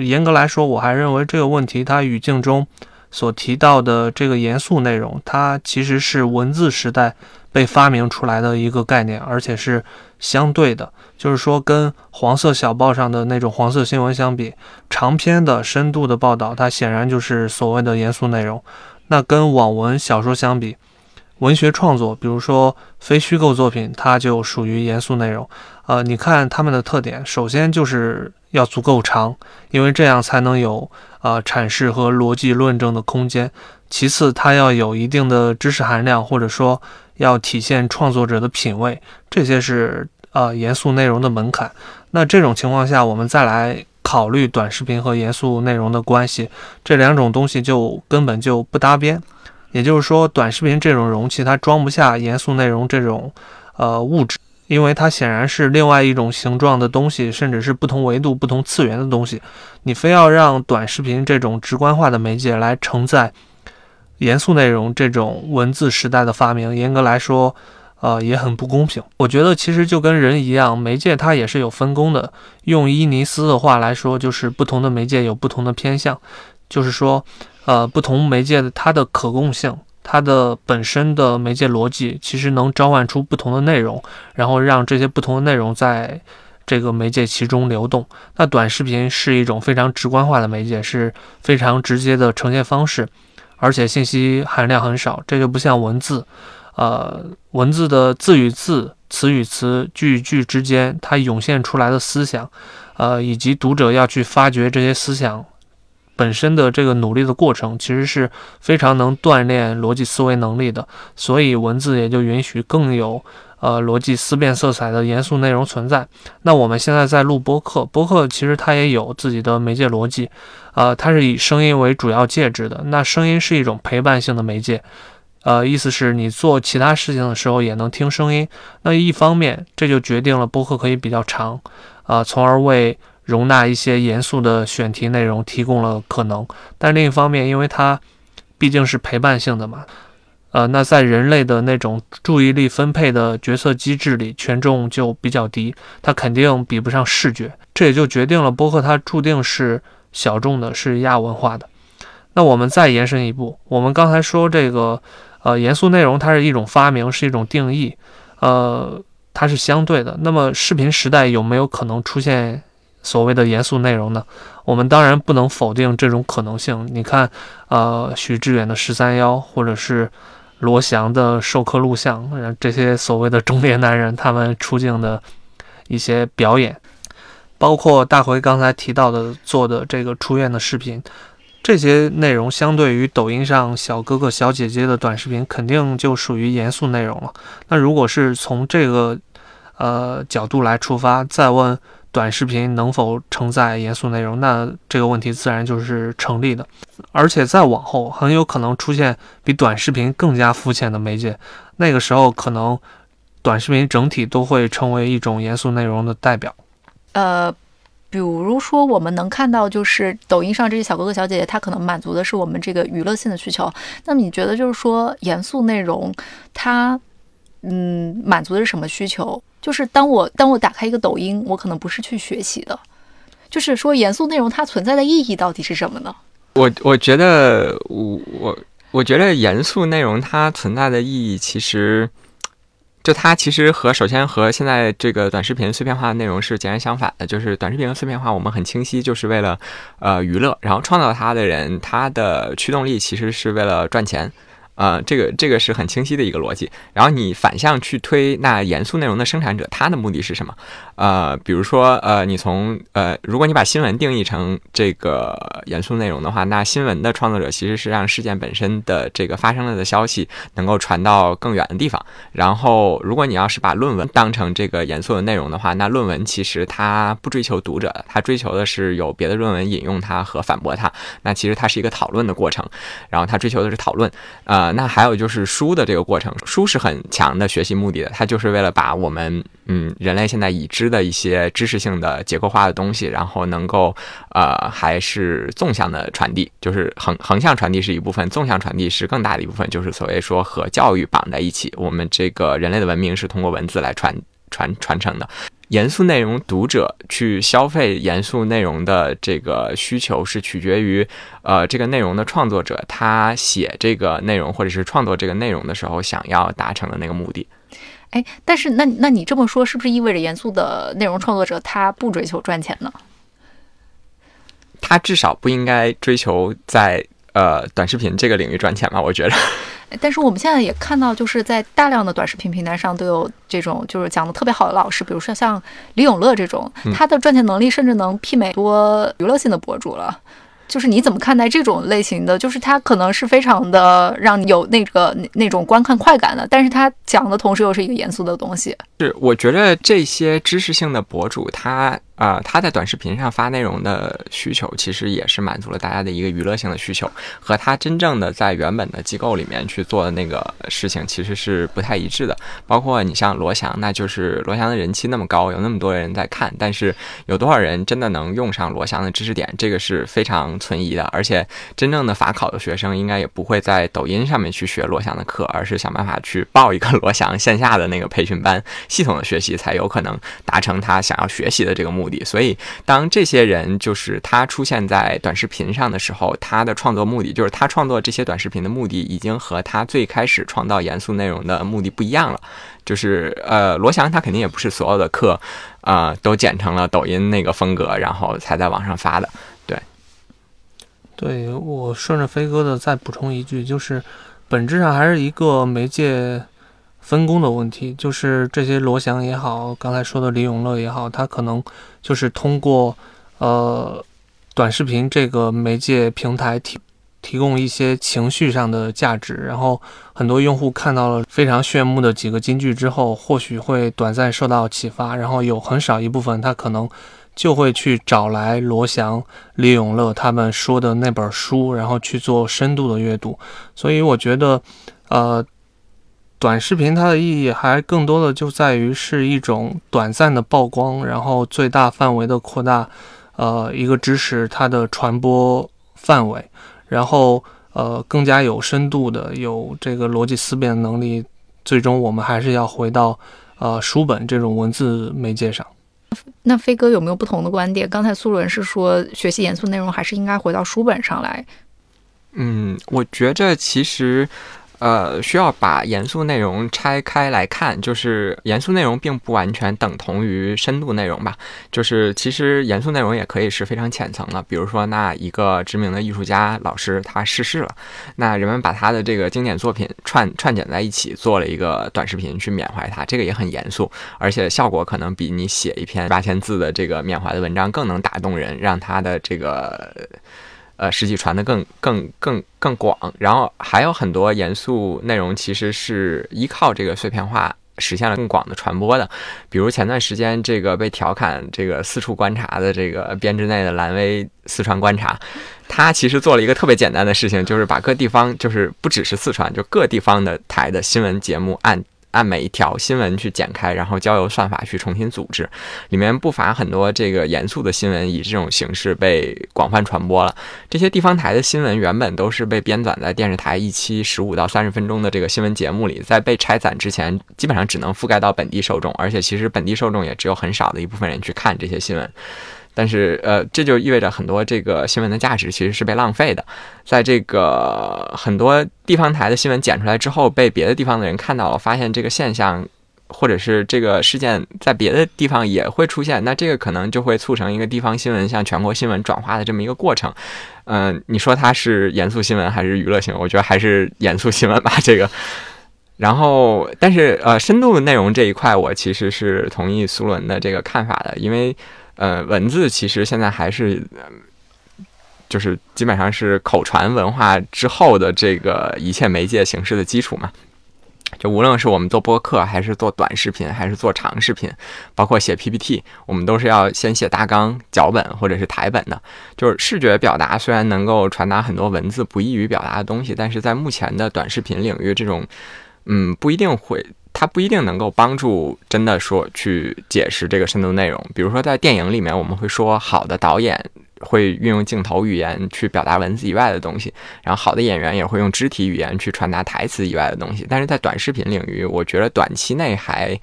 严格来说，我还认为这个问题它语境中所提到的这个严肃内容，它其实是文字时代被发明出来的一个概念，而且是相对的。就是说，跟黄色小报上的那种黄色新闻相比，长篇的深度的报道，它显然就是所谓的严肃内容。那跟网文小说相比，文学创作，比如说非虚构作品，它就属于严肃内容。呃，你看它们的特点，首先就是要足够长，因为这样才能有呃阐释和逻辑论证的空间。其次，它要有一定的知识含量，或者说要体现创作者的品味，这些是。呃，严肃内容的门槛。那这种情况下，我们再来考虑短视频和严肃内容的关系，这两种东西就根本就不搭边。也就是说，短视频这种容器它装不下严肃内容这种呃物质，因为它显然是另外一种形状的东西，甚至是不同维度、不同次元的东西。你非要让短视频这种直观化的媒介来承载严肃内容这种文字时代的发明，严格来说。呃，也很不公平。我觉得其实就跟人一样，媒介它也是有分工的。用伊尼斯的话来说，就是不同的媒介有不同的偏向，就是说，呃，不同媒介的它的可供性，它的本身的媒介逻辑，其实能召唤出不同的内容，然后让这些不同的内容在这个媒介其中流动。那短视频是一种非常直观化的媒介，是非常直接的呈现方式，而且信息含量很少，这就不像文字。呃，文字的字与字、词与词、句与句之间，它涌现出来的思想，呃，以及读者要去发掘这些思想本身的这个努力的过程，其实是非常能锻炼逻辑思维能力的。所以，文字也就允许更有呃逻辑思辨色彩的严肃内容存在。那我们现在在录播客，播客其实它也有自己的媒介逻辑，呃，它是以声音为主要介质的。那声音是一种陪伴性的媒介。呃，意思是你做其他事情的时候也能听声音。那一方面，这就决定了播客可以比较长，啊，从而为容纳一些严肃的选题内容提供了可能。但另一方面，因为它毕竟是陪伴性的嘛，呃，那在人类的那种注意力分配的决策机制里，权重就比较低，它肯定比不上视觉。这也就决定了播客它注定是小众的，是亚文化的。那我们再延伸一步，我们刚才说这个。呃，严肃内容它是一种发明，是一种定义，呃，它是相对的。那么，视频时代有没有可能出现所谓的严肃内容呢？我们当然不能否定这种可能性。你看，呃，许志远的十三幺，或者是罗翔的授课录像，这些所谓的中年男人他们出镜的一些表演，包括大回刚才提到的做的这个出院的视频。这些内容相对于抖音上小哥哥小姐姐的短视频，肯定就属于严肃内容了。那如果是从这个呃角度来出发，再问短视频能否承载严肃内容，那这个问题自然就是成立的。而且再往后，很有可能出现比短视频更加肤浅的媒介，那个时候可能短视频整体都会成为一种严肃内容的代表。呃。比如说，我们能看到，就是抖音上这些小哥哥小姐姐，他可能满足的是我们这个娱乐性的需求。那么，你觉得就是说，严肃内容，它，嗯，满足的是什么需求？就是当我当我打开一个抖音，我可能不是去学习的。就是说，严肃内容它存在的意义到底是什么呢？我我觉得，我我我觉得严肃内容它存在的意义其实。就它其实和首先和现在这个短视频碎片化的内容是截然相反的。就是短视频的碎片化，我们很清晰，就是为了呃娱乐。然后创造它的人，他的驱动力其实是为了赚钱，呃，这个这个是很清晰的一个逻辑。然后你反向去推，那严肃内容的生产者，他的目的是什么？呃，比如说呃，你从呃，如果你把新闻定义成这个严肃内容的话，那新闻的创作者其实是让事件本身的这个发生了的消息能够传到更远的地方。然后，如果你要是把论文当成这个严肃的内容的话，那论文其实它不追求读者，它追求的是有别的论文引用它和反驳它。那其实它是一个讨论的过程，然后它追求的是讨论。呃，那还有就是书的这个过程，书是很强的学习目的的，它就是为了把我们嗯人类现在已知的一些知识性的结构化的东西，然后能够呃还是纵向的传递，就是横横向传递是一部分，纵向传递是更大的一部分，就是所谓说和教育绑在一起，我们这个人类的文明是通过文字来传传传承的。严肃内容读者去消费严肃内容的这个需求是取决于，呃，这个内容的创作者他写这个内容或者是创作这个内容的时候想要达成的那个目的。哎，但是那那你这么说，是不是意味着严肃的内容创作者他不追求赚钱呢？他至少不应该追求在呃短视频这个领域赚钱吧？我觉得。但是我们现在也看到，就是在大量的短视频平台上都有这种就是讲的特别好的老师，比如说像李永乐这种，他的赚钱能力甚至能媲美多娱乐性的博主了。就是你怎么看待这种类型的？就是它可能是非常的让你有那个那种观看快感的，但是它讲的同时又是一个严肃的东西。是，我觉得这些知识性的博主他。啊，他在短视频上发内容的需求，其实也是满足了大家的一个娱乐性的需求，和他真正的在原本的机构里面去做的那个事情，其实是不太一致的。包括你像罗翔，那就是罗翔的人气那么高，有那么多人在看，但是有多少人真的能用上罗翔的知识点，这个是非常存疑的。而且，真正的法考的学生，应该也不会在抖音上面去学罗翔的课，而是想办法去报一个罗翔线下的那个培训班，系统的学习，才有可能达成他想要学习的这个目的。的所以，当这些人就是他出现在短视频上的时候，他的创作目的就是他创作这些短视频的目的已经和他最开始创造严肃内容的目的不一样了。就是呃，罗翔他肯定也不是所有的课啊都剪成了抖音那个风格，然后才在网上发的。对，对我顺着飞哥的再补充一句，就是本质上还是一个媒介。分工的问题，就是这些罗翔也好，刚才说的李永乐也好，他可能就是通过呃短视频这个媒介平台提提供一些情绪上的价值，然后很多用户看到了非常炫目的几个金句之后，或许会短暂受到启发，然后有很少一部分他可能就会去找来罗翔、李永乐他们说的那本书，然后去做深度的阅读。所以我觉得，呃。短视频它的意义还更多的就在于是一种短暂的曝光，然后最大范围的扩大，呃，一个知识它的传播范围，然后呃更加有深度的有这个逻辑思辨的能力，最终我们还是要回到呃书本这种文字媒介上。那飞哥有没有不同的观点？刚才苏伦是说学习严肃内容还是应该回到书本上来？嗯，我觉着其实。呃，需要把严肃内容拆开来看，就是严肃内容并不完全等同于深度内容吧。就是其实严肃内容也可以是非常浅层的，比如说那一个知名的艺术家老师他逝世了，那人们把他的这个经典作品串串剪在一起，做了一个短视频去缅怀他，这个也很严肃，而且效果可能比你写一篇八千字的这个缅怀的文章更能打动人，让他的这个。呃，实际传的更更更更广，然后还有很多严肃内容，其实是依靠这个碎片化实现了更广的传播的。比如前段时间这个被调侃这个四处观察的这个编制内的蓝威四川观察，他其实做了一个特别简单的事情，就是把各地方，就是不只是四川，就各地方的台的新闻节目按。按每一条新闻去剪开，然后交由算法去重新组织，里面不乏很多这个严肃的新闻，以这种形式被广泛传播了。这些地方台的新闻原本都是被编纂在电视台一期十五到三十分钟的这个新闻节目里，在被拆散之前，基本上只能覆盖到本地受众，而且其实本地受众也只有很少的一部分人去看这些新闻。但是，呃，这就意味着很多这个新闻的价值其实是被浪费的。在这个很多地方台的新闻剪出来之后，被别的地方的人看到了，发现这个现象或者是这个事件在别的地方也会出现，那这个可能就会促成一个地方新闻向全国新闻转化的这么一个过程。嗯，你说它是严肃新闻还是娱乐新闻？我觉得还是严肃新闻吧。这个。然后，但是呃，深度内容这一块，我其实是同意苏伦的这个看法的，因为呃，文字其实现在还是。就是基本上是口传文化之后的这个一切媒介形式的基础嘛。就无论是我们做播客，还是做短视频，还是做长视频，包括写 PPT，我们都是要先写大纲、脚本或者是台本的。就是视觉表达虽然能够传达很多文字不易于表达的东西，但是在目前的短视频领域，这种嗯不一定会，它不一定能够帮助真的说去解释这个深度内容。比如说在电影里面，我们会说好的导演。会运用镜头语言去表达文字以外的东西，然后好的演员也会用肢体语言去传达台词以外的东西。但是在短视频领域，我觉得短期内还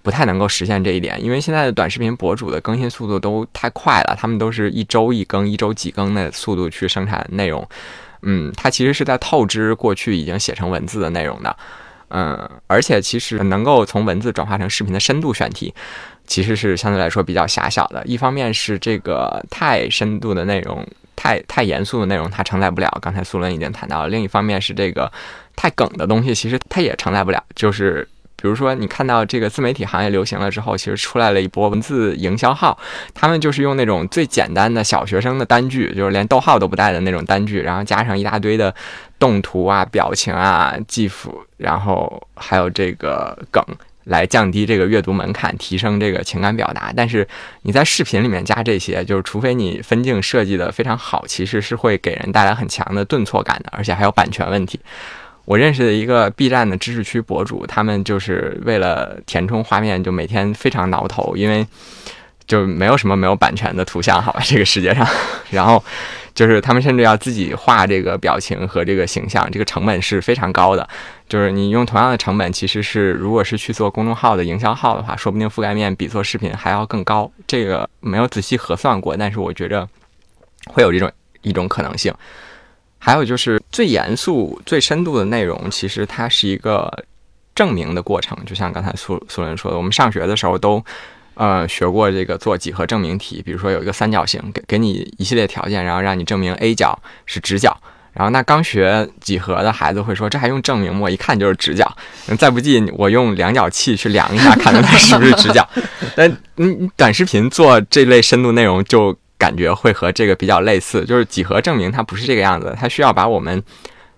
不太能够实现这一点，因为现在的短视频博主的更新速度都太快了，他们都是一周一更、一周几更的速度去生产内容。嗯，它其实是在透支过去已经写成文字的内容的。嗯，而且其实能够从文字转化成视频的深度选题。其实是相对来说比较狭小的，一方面是这个太深度的内容、太太严肃的内容它承载不了，刚才苏伦已经谈到了；另一方面是这个太梗的东西，其实它也承载不了。就是比如说，你看到这个自媒体行业流行了之后，其实出来了一波文字营销号，他们就是用那种最简单的小学生的单句，就是连逗号都不带的那种单句，然后加上一大堆的动图啊、表情啊、记符，然后还有这个梗。来降低这个阅读门槛，提升这个情感表达。但是你在视频里面加这些，就是除非你分镜设计的非常好，其实是会给人带来很强的顿挫感的，而且还有版权问题。我认识的一个 B 站的知识区博主，他们就是为了填充画面，就每天非常挠头，因为就没有什么没有版权的图像，好吧，这个世界上。然后。就是他们甚至要自己画这个表情和这个形象，这个成本是非常高的。就是你用同样的成本，其实是如果是去做公众号的营销号的话，说不定覆盖面比做视频还要更高。这个没有仔细核算过，但是我觉着会有这种一种可能性。还有就是最严肃、最深度的内容，其实它是一个证明的过程。就像刚才苏苏伦说的，我们上学的时候都。呃，学过这个做几何证明题，比如说有一个三角形，给给你一系列条件，然后让你证明 A 角是直角。然后那刚学几何的孩子会说，这还用证明吗？一看就是直角。再不济，我用量角器去量一下，看看它是不是直角。但你，短视频做这类深度内容，就感觉会和这个比较类似，就是几何证明它不是这个样子，它需要把我们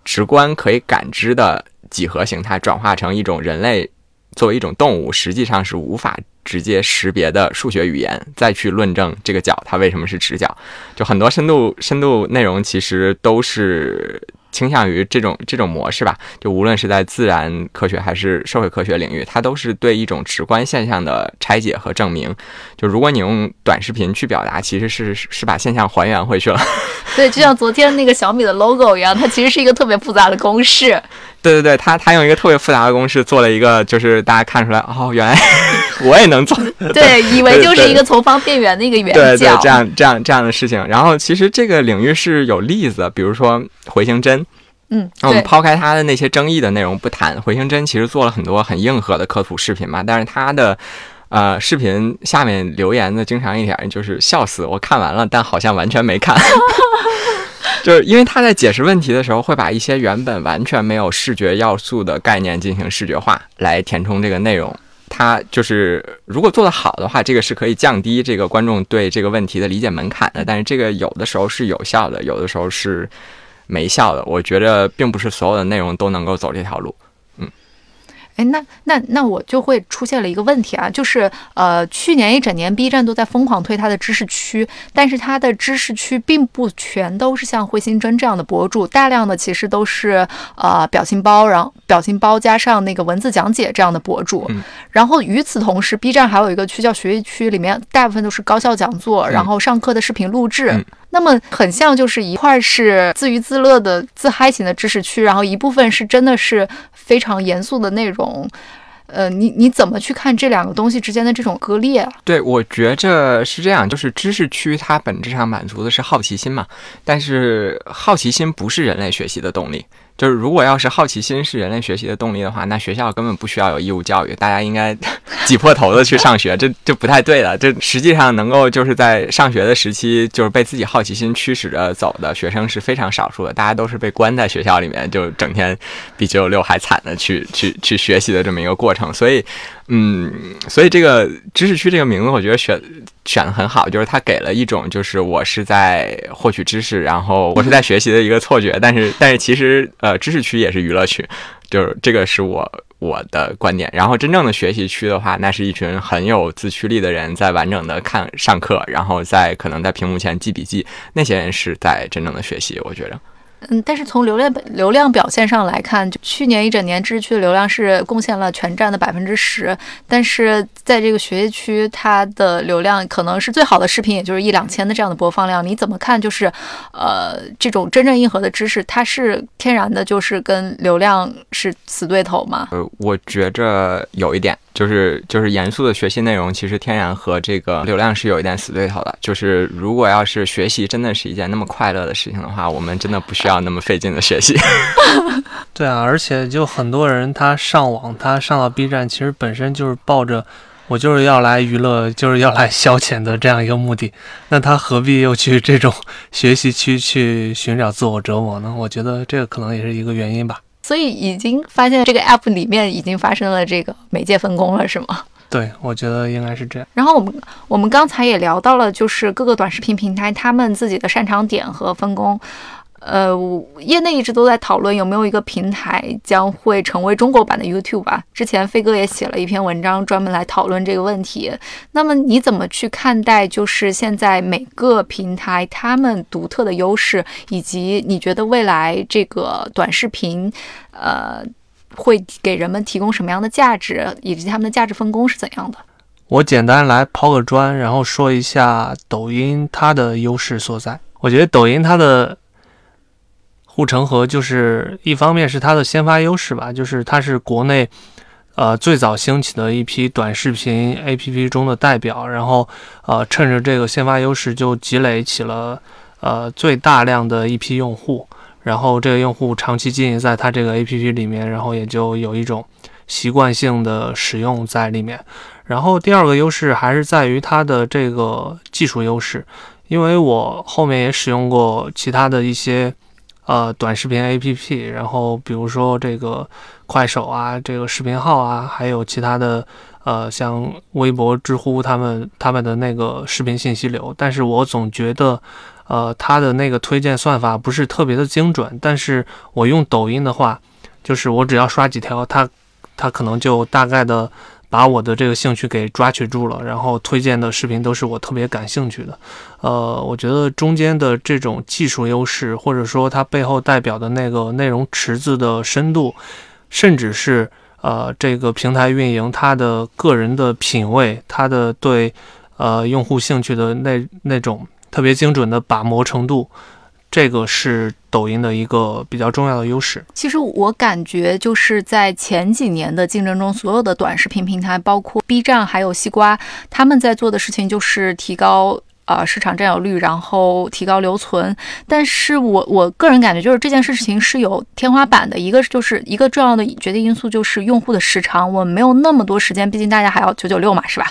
直观可以感知的几何形态转化成一种人类作为一种动物，实际上是无法。直接识别的数学语言，再去论证这个角它为什么是直角，就很多深度深度内容其实都是倾向于这种这种模式吧。就无论是在自然科学还是社会科学领域，它都是对一种直观现象的拆解和证明。就如果你用短视频去表达，其实是是把现象还原回去了。对，就像昨天那个小米的 logo 一样，它其实是一个特别复杂的公式。对对对，他他用一个特别复杂的公式做了一个，就是大家看出来哦，原来 我也能做。对，以为就是一个从方变圆的一个圆角。对对，这样这样这样的事情。然后其实这个领域是有例子，比如说回形针。嗯，我们抛开它的那些争议的内容不谈，回形针其实做了很多很硬核的科普视频嘛。但是它的呃视频下面留言的经常一点就是笑死，我看完了，但好像完全没看。就是因为他在解释问题的时候，会把一些原本完全没有视觉要素的概念进行视觉化，来填充这个内容。他就是如果做得好的话，这个是可以降低这个观众对这个问题的理解门槛的。但是这个有的时候是有效的，有的时候是没效的。我觉得并不是所有的内容都能够走这条路。哎，那那那我就会出现了一个问题啊，就是呃，去年一整年 B 站都在疯狂推它的知识区，但是它的知识区并不全都是像慧心真这样的博主，大量的其实都是呃表情包，然后表情包加上那个文字讲解这样的博主。然后与此同时，B 站还有一个区叫学习区，里面大部分都是高校讲座，然后上课的视频录制。那么很像，就是一块是自娱自乐的自嗨型的知识区，然后一部分是真的是非常严肃的内容。呃，你你怎么去看这两个东西之间的这种割裂？对，我觉着是这样，就是知识区它本质上满足的是好奇心嘛，但是好奇心不是人类学习的动力。就是如果要是好奇心是人类学习的动力的话，那学校根本不需要有义务教育，大家应该 挤破头的去上学，这这不太对了。这实际上能够就是在上学的时期，就是被自己好奇心驱使着走的学生是非常少数的，大家都是被关在学校里面，就整天比九九六还惨的去去去学习的这么一个过程，所以。嗯，所以这个知识区这个名字，我觉得选选的很好，就是它给了一种就是我是在获取知识，然后我是在学习的一个错觉。但是，但是其实呃，知识区也是娱乐区，就是这个是我我的观点。然后，真正的学习区的话，那是一群很有自驱力的人在完整的看上课，然后在可能在屏幕前记笔记，那些人是在真正的学习。我觉得。嗯，但是从流量流量表现上来看，就去年一整年知识区的流量是贡献了全站的百分之十，但是在这个学习区，它的流量可能是最好的视频，也就是一两千的这样的播放量。你怎么看？就是，呃，这种真正硬核的知识，它是天然的，就是跟流量是死对头吗？呃，我觉着有一点。就是就是严肃的学习内容，其实天然和这个流量是有一点死对头的。就是如果要是学习真的是一件那么快乐的事情的话，我们真的不需要那么费劲的学习。对啊，而且就很多人他上网，他上到 B 站，其实本身就是抱着我就是要来娱乐，就是要来消遣的这样一个目的。那他何必又去这种 学习区去寻找自我折磨呢？我觉得这个可能也是一个原因吧。所以已经发现这个 app 里面已经发生了这个媒介分工了，是吗？对，我觉得应该是这样。然后我们我们刚才也聊到了，就是各个短视频平台他们自己的擅长点和分工。呃，业内一直都在讨论有没有一个平台将会成为中国版的 YouTube 吧。之前飞哥也写了一篇文章，专门来讨论这个问题。那么你怎么去看待，就是现在每个平台他们独特的优势，以及你觉得未来这个短视频，呃，会给人们提供什么样的价值，以及他们的价值分工是怎样的？我简单来抛个砖，然后说一下抖音它的优势所在。我觉得抖音它的。护城河就是一方面是它的先发优势吧，就是它是国内，呃最早兴起的一批短视频 APP 中的代表，然后呃趁着这个先发优势就积累起了呃最大量的一批用户，然后这个用户长期经营在它这个 APP 里面，然后也就有一种习惯性的使用在里面。然后第二个优势还是在于它的这个技术优势，因为我后面也使用过其他的一些。呃，短视频 APP，然后比如说这个快手啊，这个视频号啊，还有其他的，呃，像微博、知乎，他们他们的那个视频信息流，但是我总觉得，呃，它的那个推荐算法不是特别的精准。但是我用抖音的话，就是我只要刷几条，它它可能就大概的。把我的这个兴趣给抓取住了，然后推荐的视频都是我特别感兴趣的。呃，我觉得中间的这种技术优势，或者说它背后代表的那个内容池子的深度，甚至是呃这个平台运营它的个人的品味，它的对呃用户兴趣的那那种特别精准的把握程度。这个是抖音的一个比较重要的优势。其实我感觉就是在前几年的竞争中，所有的短视频平台，包括 B 站还有西瓜，他们在做的事情就是提高。呃，市场占有率，然后提高留存。但是我我个人感觉，就是这件事情是有天花板的。一个就是一个重要的决定因素，就是用户的时长，我没有那么多时间，毕竟大家还要九九六嘛，是吧？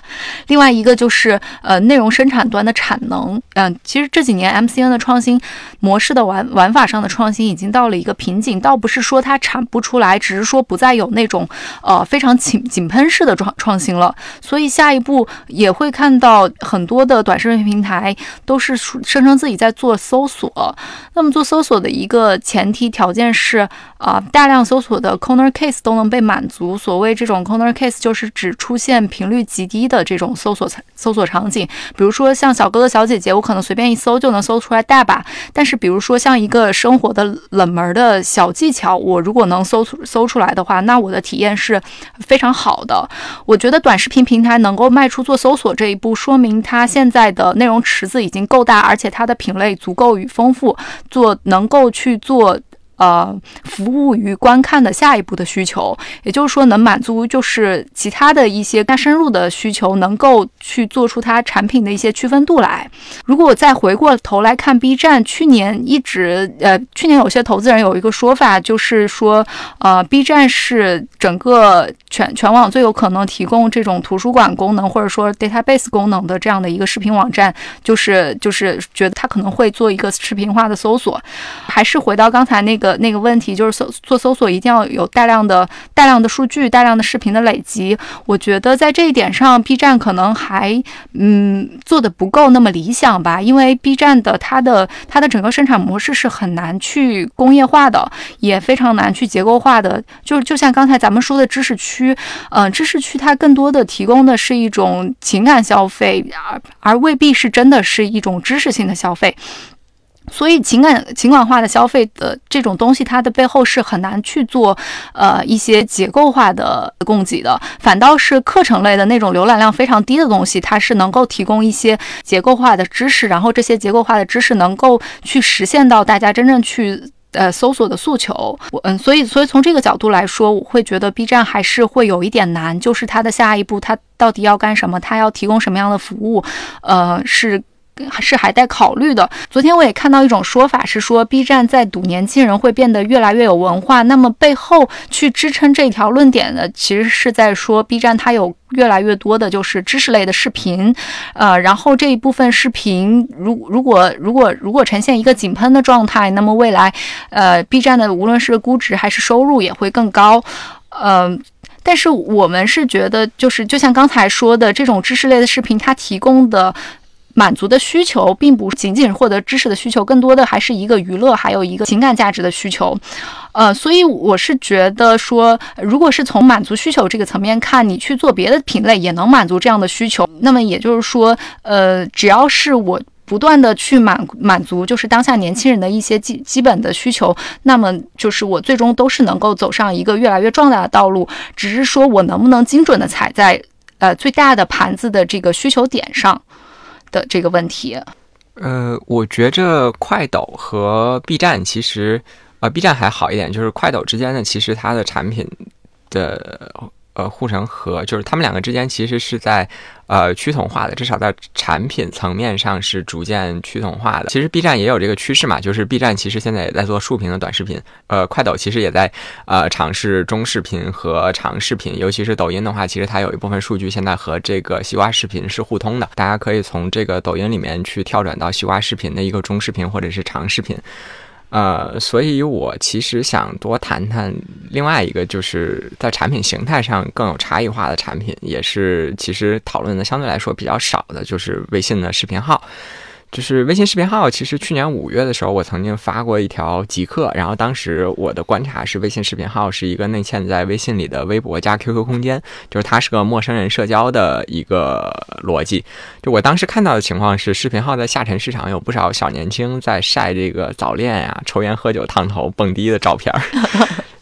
另外一个就是呃，内容生产端的产能。嗯，其实这几年 MCN 的创新模式的玩玩法上的创新已经到了一个瓶颈，倒不是说它产不出来，只是说不再有那种呃非常井井喷式的创创新了。所以下一步也会看到很多的短视频平。台台都是声称自己在做搜索，那么做搜索的一个前提条件是啊，大量搜索的 corner case 都能被满足。所谓这种 corner case，就是指出现频率极低的这种搜索搜索场景。比如说像小哥哥小姐姐，我可能随便一搜就能搜出来大把。但是比如说像一个生活的冷门的小技巧，我如果能搜搜出来的话，那我的体验是非常好的。我觉得短视频平台能够迈出做搜索这一步，说明它现在的内容。池子已经够大，而且它的品类足够与丰富，做能够去做呃，服务于观看的下一步的需求，也就是说，能满足就是其他的一些更深入的需求，能够去做出它产品的一些区分度来。如果我再回过头来看 B 站，去年一直呃，去年有些投资人有一个说法，就是说，呃，B 站是整个全全网最有可能提供这种图书馆功能或者说 database 功能的这样的一个视频网站，就是就是觉得它可能会做一个视频化的搜索。还是回到刚才那个。的那个问题就是搜做搜索一定要有大量的大量的数据、大量的视频的累积。我觉得在这一点上，B 站可能还嗯做的不够那么理想吧。因为 B 站的它的它的整个生产模式是很难去工业化的，也非常难去结构化的。就就像刚才咱们说的知识区，嗯，知识区它更多的提供的是一种情感消费，而而未必是真的是一种知识性的消费。所以情感情感化的消费的这种东西，它的背后是很难去做，呃，一些结构化的供给的。反倒是课程类的那种浏览量非常低的东西，它是能够提供一些结构化的知识，然后这些结构化的知识能够去实现到大家真正去呃搜索的诉求。我嗯，所以所以从这个角度来说，我会觉得 B 站还是会有一点难，就是它的下一步，它到底要干什么？它要提供什么样的服务？呃，是。是还待考虑的。昨天我也看到一种说法，是说 B 站在赌年轻人会变得越来越有文化。那么背后去支撑这条论点的，其实是在说 B 站它有越来越多的就是知识类的视频，呃，然后这一部分视频，如如果如果如果呈现一个井喷的状态，那么未来，呃，B 站的无论是估值还是收入也会更高，呃。但是我们是觉得，就是就像刚才说的，这种知识类的视频，它提供的。满足的需求并不仅仅是获得知识的需求，更多的还是一个娱乐，还有一个情感价值的需求。呃，所以我是觉得说，如果是从满足需求这个层面看，你去做别的品类也能满足这样的需求。那么也就是说，呃，只要是我不断的去满满足，就是当下年轻人的一些基基本的需求，那么就是我最终都是能够走上一个越来越壮大的道路。只是说我能不能精准的踩在呃最大的盘子的这个需求点上。的这个问题，呃，我觉着快斗和 B 站其实，呃，B 站还好一点，就是快斗之间呢，其实它的产品的。呃，护城河就是他们两个之间其实是在呃趋同化的，至少在产品层面上是逐渐趋同化的。其实 B 站也有这个趋势嘛，就是 B 站其实现在也在做竖屏的短视频，呃，快抖其实也在呃尝试中视频和长视频，尤其是抖音的话，其实它有一部分数据现在和这个西瓜视频是互通的，大家可以从这个抖音里面去跳转到西瓜视频的一个中视频或者是长视频。呃，所以我其实想多谈谈另外一个，就是在产品形态上更有差异化的产品，也是其实讨论的相对来说比较少的，就是微信的视频号。就是微信视频号，其实去年五月的时候，我曾经发过一条极客，然后当时我的观察是，微信视频号是一个内嵌在微信里的微博加 QQ 空间，就是它是个陌生人社交的一个逻辑。就我当时看到的情况是，视频号在下沉市场有不少小年轻在晒这个早恋呀、抽烟喝酒、烫头、蹦迪的照片儿。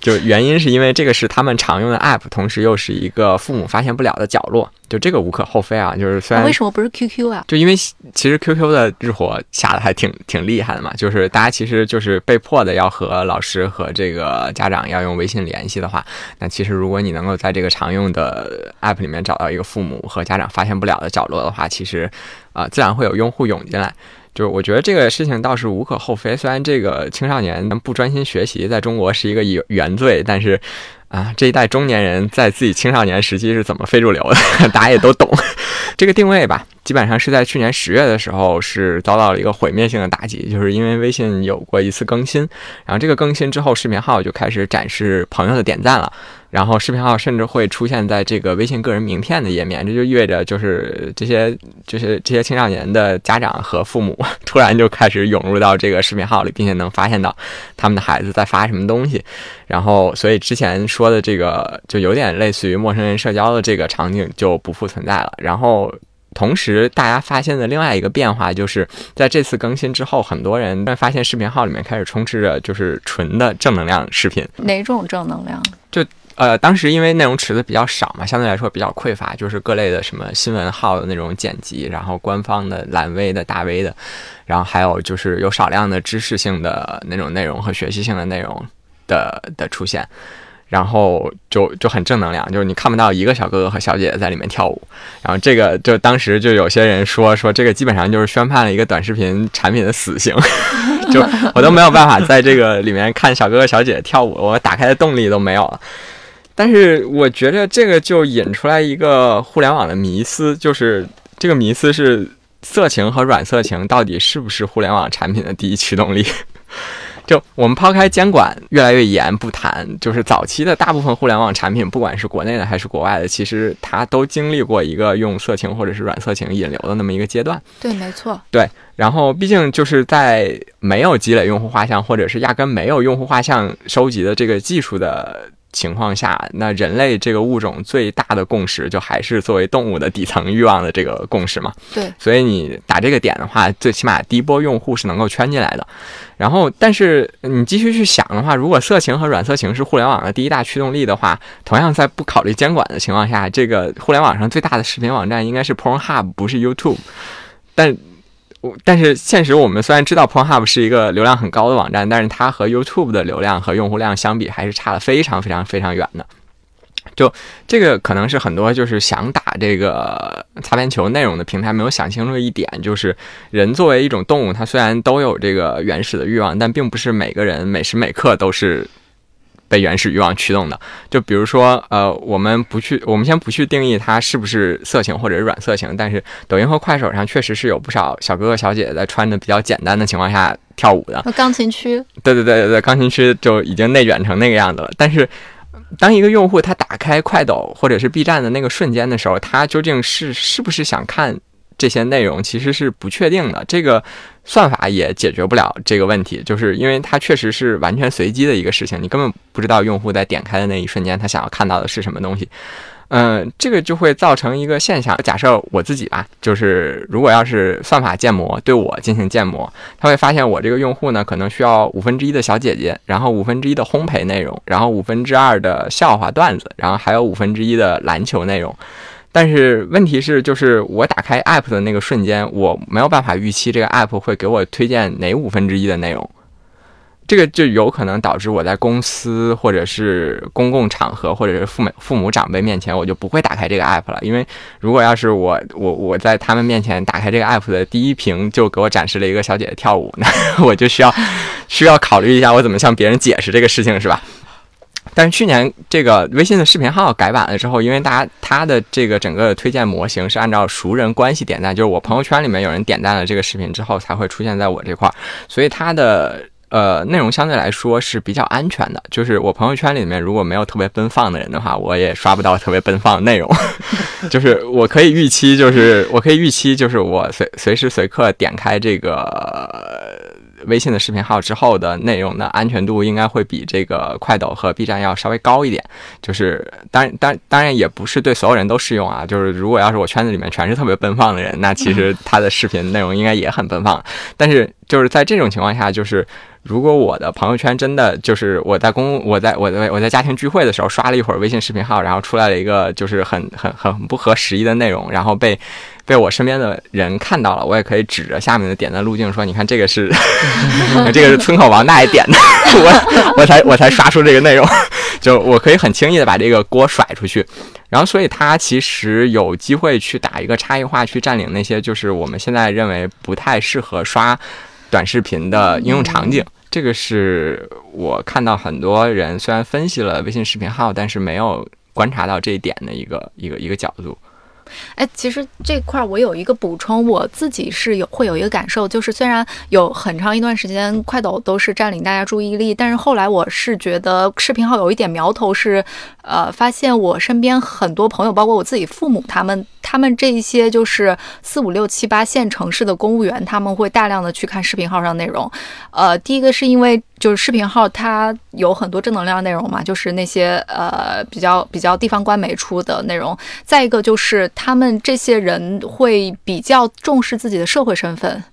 就原因是因为这个是他们常用的 app，同时又是一个父母发现不了的角落。就这个无可厚非啊，就是虽然为什么不是 QQ 啊？就因为其实 QQ 的日活下的还挺挺厉害的嘛。就是大家其实就是被迫的要和老师和这个家长要用微信联系的话，那其实如果你能够在这个常用的 app 里面找到一个父母和家长发现不了的角落的话，其实啊自然会有用户涌进来。就是我觉得这个事情倒是无可厚非，虽然这个青少年不专心学习在中国是一个原罪，但是，啊，这一代中年人在自己青少年时期是怎么非主流的，大家也都懂。这个定位吧，基本上是在去年十月的时候是遭到了一个毁灭性的打击，就是因为微信有过一次更新，然后这个更新之后，视频号就开始展示朋友的点赞了。然后视频号甚至会出现在这个微信个人名片的页面，这就意味着就是这些就是这些青少年的家长和父母 突然就开始涌入到这个视频号里，并且能发现到他们的孩子在发什么东西。然后，所以之前说的这个就有点类似于陌生人社交的这个场景就不复存在了。然后。同时，大家发现的另外一个变化，就是在这次更新之后，很多人发现视频号里面开始充斥着就是纯的正能量视频。哪种正能量？就呃，当时因为内容池子比较少嘛，相对来说比较匮乏，就是各类的什么新闻号的那种剪辑，然后官方的蓝 V 的大 V 的，然后还有就是有少量的知识性的那种内容和学习性的内容的的出现。然后就就很正能量，就是你看不到一个小哥哥和小姐姐在里面跳舞。然后这个就当时就有些人说说这个基本上就是宣判了一个短视频产品的死刑，就我都没有办法在这个里面看小哥哥小姐姐跳舞，我打开的动力都没有了。但是我觉得这个就引出来一个互联网的迷思，就是这个迷思是色情和软色情到底是不是互联网产品的第一驱动力？就我们抛开监管越来越严不谈，就是早期的大部分互联网产品，不管是国内的还是国外的，其实它都经历过一个用色情或者是软色情引流的那么一个阶段。对，没错。对，然后毕竟就是在没有积累用户画像，或者是压根没有用户画像收集的这个技术的。情况下，那人类这个物种最大的共识，就还是作为动物的底层欲望的这个共识嘛。对，所以你打这个点的话，最起码第一波用户是能够圈进来的。然后，但是你继续去想的话，如果色情和软色情是互联网的第一大驱动力的话，同样在不考虑监管的情况下，这个互联网上最大的视频网站应该是 Pornhub，不是 YouTube。但但是现实，我们虽然知道 Pornhub 是一个流量很高的网站，但是它和 YouTube 的流量和用户量相比，还是差的非常非常非常远的。就这个可能是很多就是想打这个擦边球内容的平台没有想清楚一点，就是人作为一种动物，它虽然都有这个原始的欲望，但并不是每个人每时每刻都是。被原始欲望驱动的，就比如说，呃，我们不去，我们先不去定义它是不是色情或者是软色情，但是抖音和快手上确实是有不少小哥哥小姐姐在穿的比较简单的情况下跳舞的。钢琴区，对对对对对，钢琴区就已经内卷成那个样子了。但是，当一个用户他打开快抖或者是 B 站的那个瞬间的时候，他究竟是是不是想看？这些内容其实是不确定的，这个算法也解决不了这个问题，就是因为它确实是完全随机的一个事情，你根本不知道用户在点开的那一瞬间他想要看到的是什么东西。嗯，这个就会造成一个现象。假设我自己吧，就是如果要是算法建模对我进行建模，他会发现我这个用户呢，可能需要五分之一的小姐姐，然后五分之一的烘焙内容，然后五分之二的笑话段子，然后还有五分之一的篮球内容。但是问题是，就是我打开 app 的那个瞬间，我没有办法预期这个 app 会给我推荐哪五分之一的内容，这个就有可能导致我在公司或者是公共场合或者是父母父母长辈面前，我就不会打开这个 app 了。因为如果要是我我我在他们面前打开这个 app 的第一屏就给我展示了一个小姐姐跳舞，那 我就需要需要考虑一下我怎么向别人解释这个事情，是吧？但是去年这个微信的视频号改版了之后，因为大家他的这个整个推荐模型是按照熟人关系点赞，就是我朋友圈里面有人点赞了这个视频之后才会出现在我这块儿，所以它的呃内容相对来说是比较安全的。就是我朋友圈里面如果没有特别奔放的人的话，我也刷不到特别奔放的内容。就是我可以预期，就是我可以预期，就是我随随时随刻点开这个。微信的视频号之后的内容的安全度应该会比这个快抖和 B 站要稍微高一点，就是当然当然当然也不是对所有人都适用啊，就是如果要是我圈子里面全是特别奔放的人，那其实他的视频内容应该也很奔放，但是就是在这种情况下，就是。如果我的朋友圈真的就是我在公我在我在我在家庭聚会的时候刷了一会儿微信视频号，然后出来了一个就是很很很不合时宜的内容，然后被被我身边的人看到了，我也可以指着下面的点赞路径说：“你看这个是 这个是村口王大爷点的，我我才我才刷出这个内容，就我可以很轻易的把这个锅甩出去。然后，所以他其实有机会去打一个差异化，去占领那些就是我们现在认为不太适合刷。”短视频的应用场景，这个是我看到很多人虽然分析了微信视频号，但是没有观察到这一点的一个一个一个角度。哎，其实这块儿我有一个补充，我自己是有会有一个感受，就是虽然有很长一段时间快抖都是占领大家注意力，但是后来我是觉得视频号有一点苗头是，呃，发现我身边很多朋友，包括我自己父母，他们他们这一些就是四五六七八线城市的公务员，他们会大量的去看视频号上内容。呃，第一个是因为。就是视频号，它有很多正能量内容嘛，就是那些呃比较比较地方官媒出的内容。再一个就是他们这些人会比较重视自己的社会身份。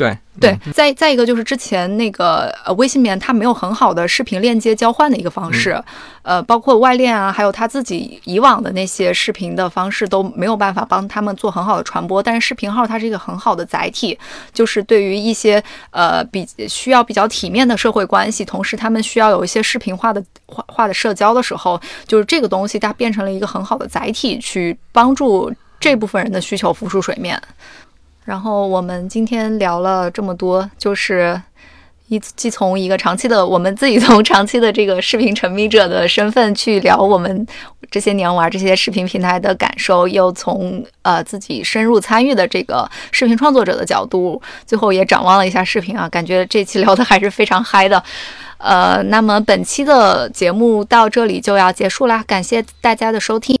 对对，再再一个就是之前那个呃微信里面它没有很好的视频链接交换的一个方式，呃，包括外链啊，还有他自己以往的那些视频的方式都没有办法帮他们做很好的传播。但是视频号它是一个很好的载体，就是对于一些呃比需要比较体面的社会关系，同时他们需要有一些视频化的化化的社交的时候，就是这个东西它变成了一个很好的载体，去帮助这部分人的需求浮出水面。然后我们今天聊了这么多，就是一既从一个长期的我们自己从长期的这个视频沉迷者的身份去聊我们这些年玩这些视频平台的感受，又从呃自己深入参与的这个视频创作者的角度，最后也展望了一下视频啊，感觉这期聊的还是非常嗨的。呃，那么本期的节目到这里就要结束啦，感谢大家的收听。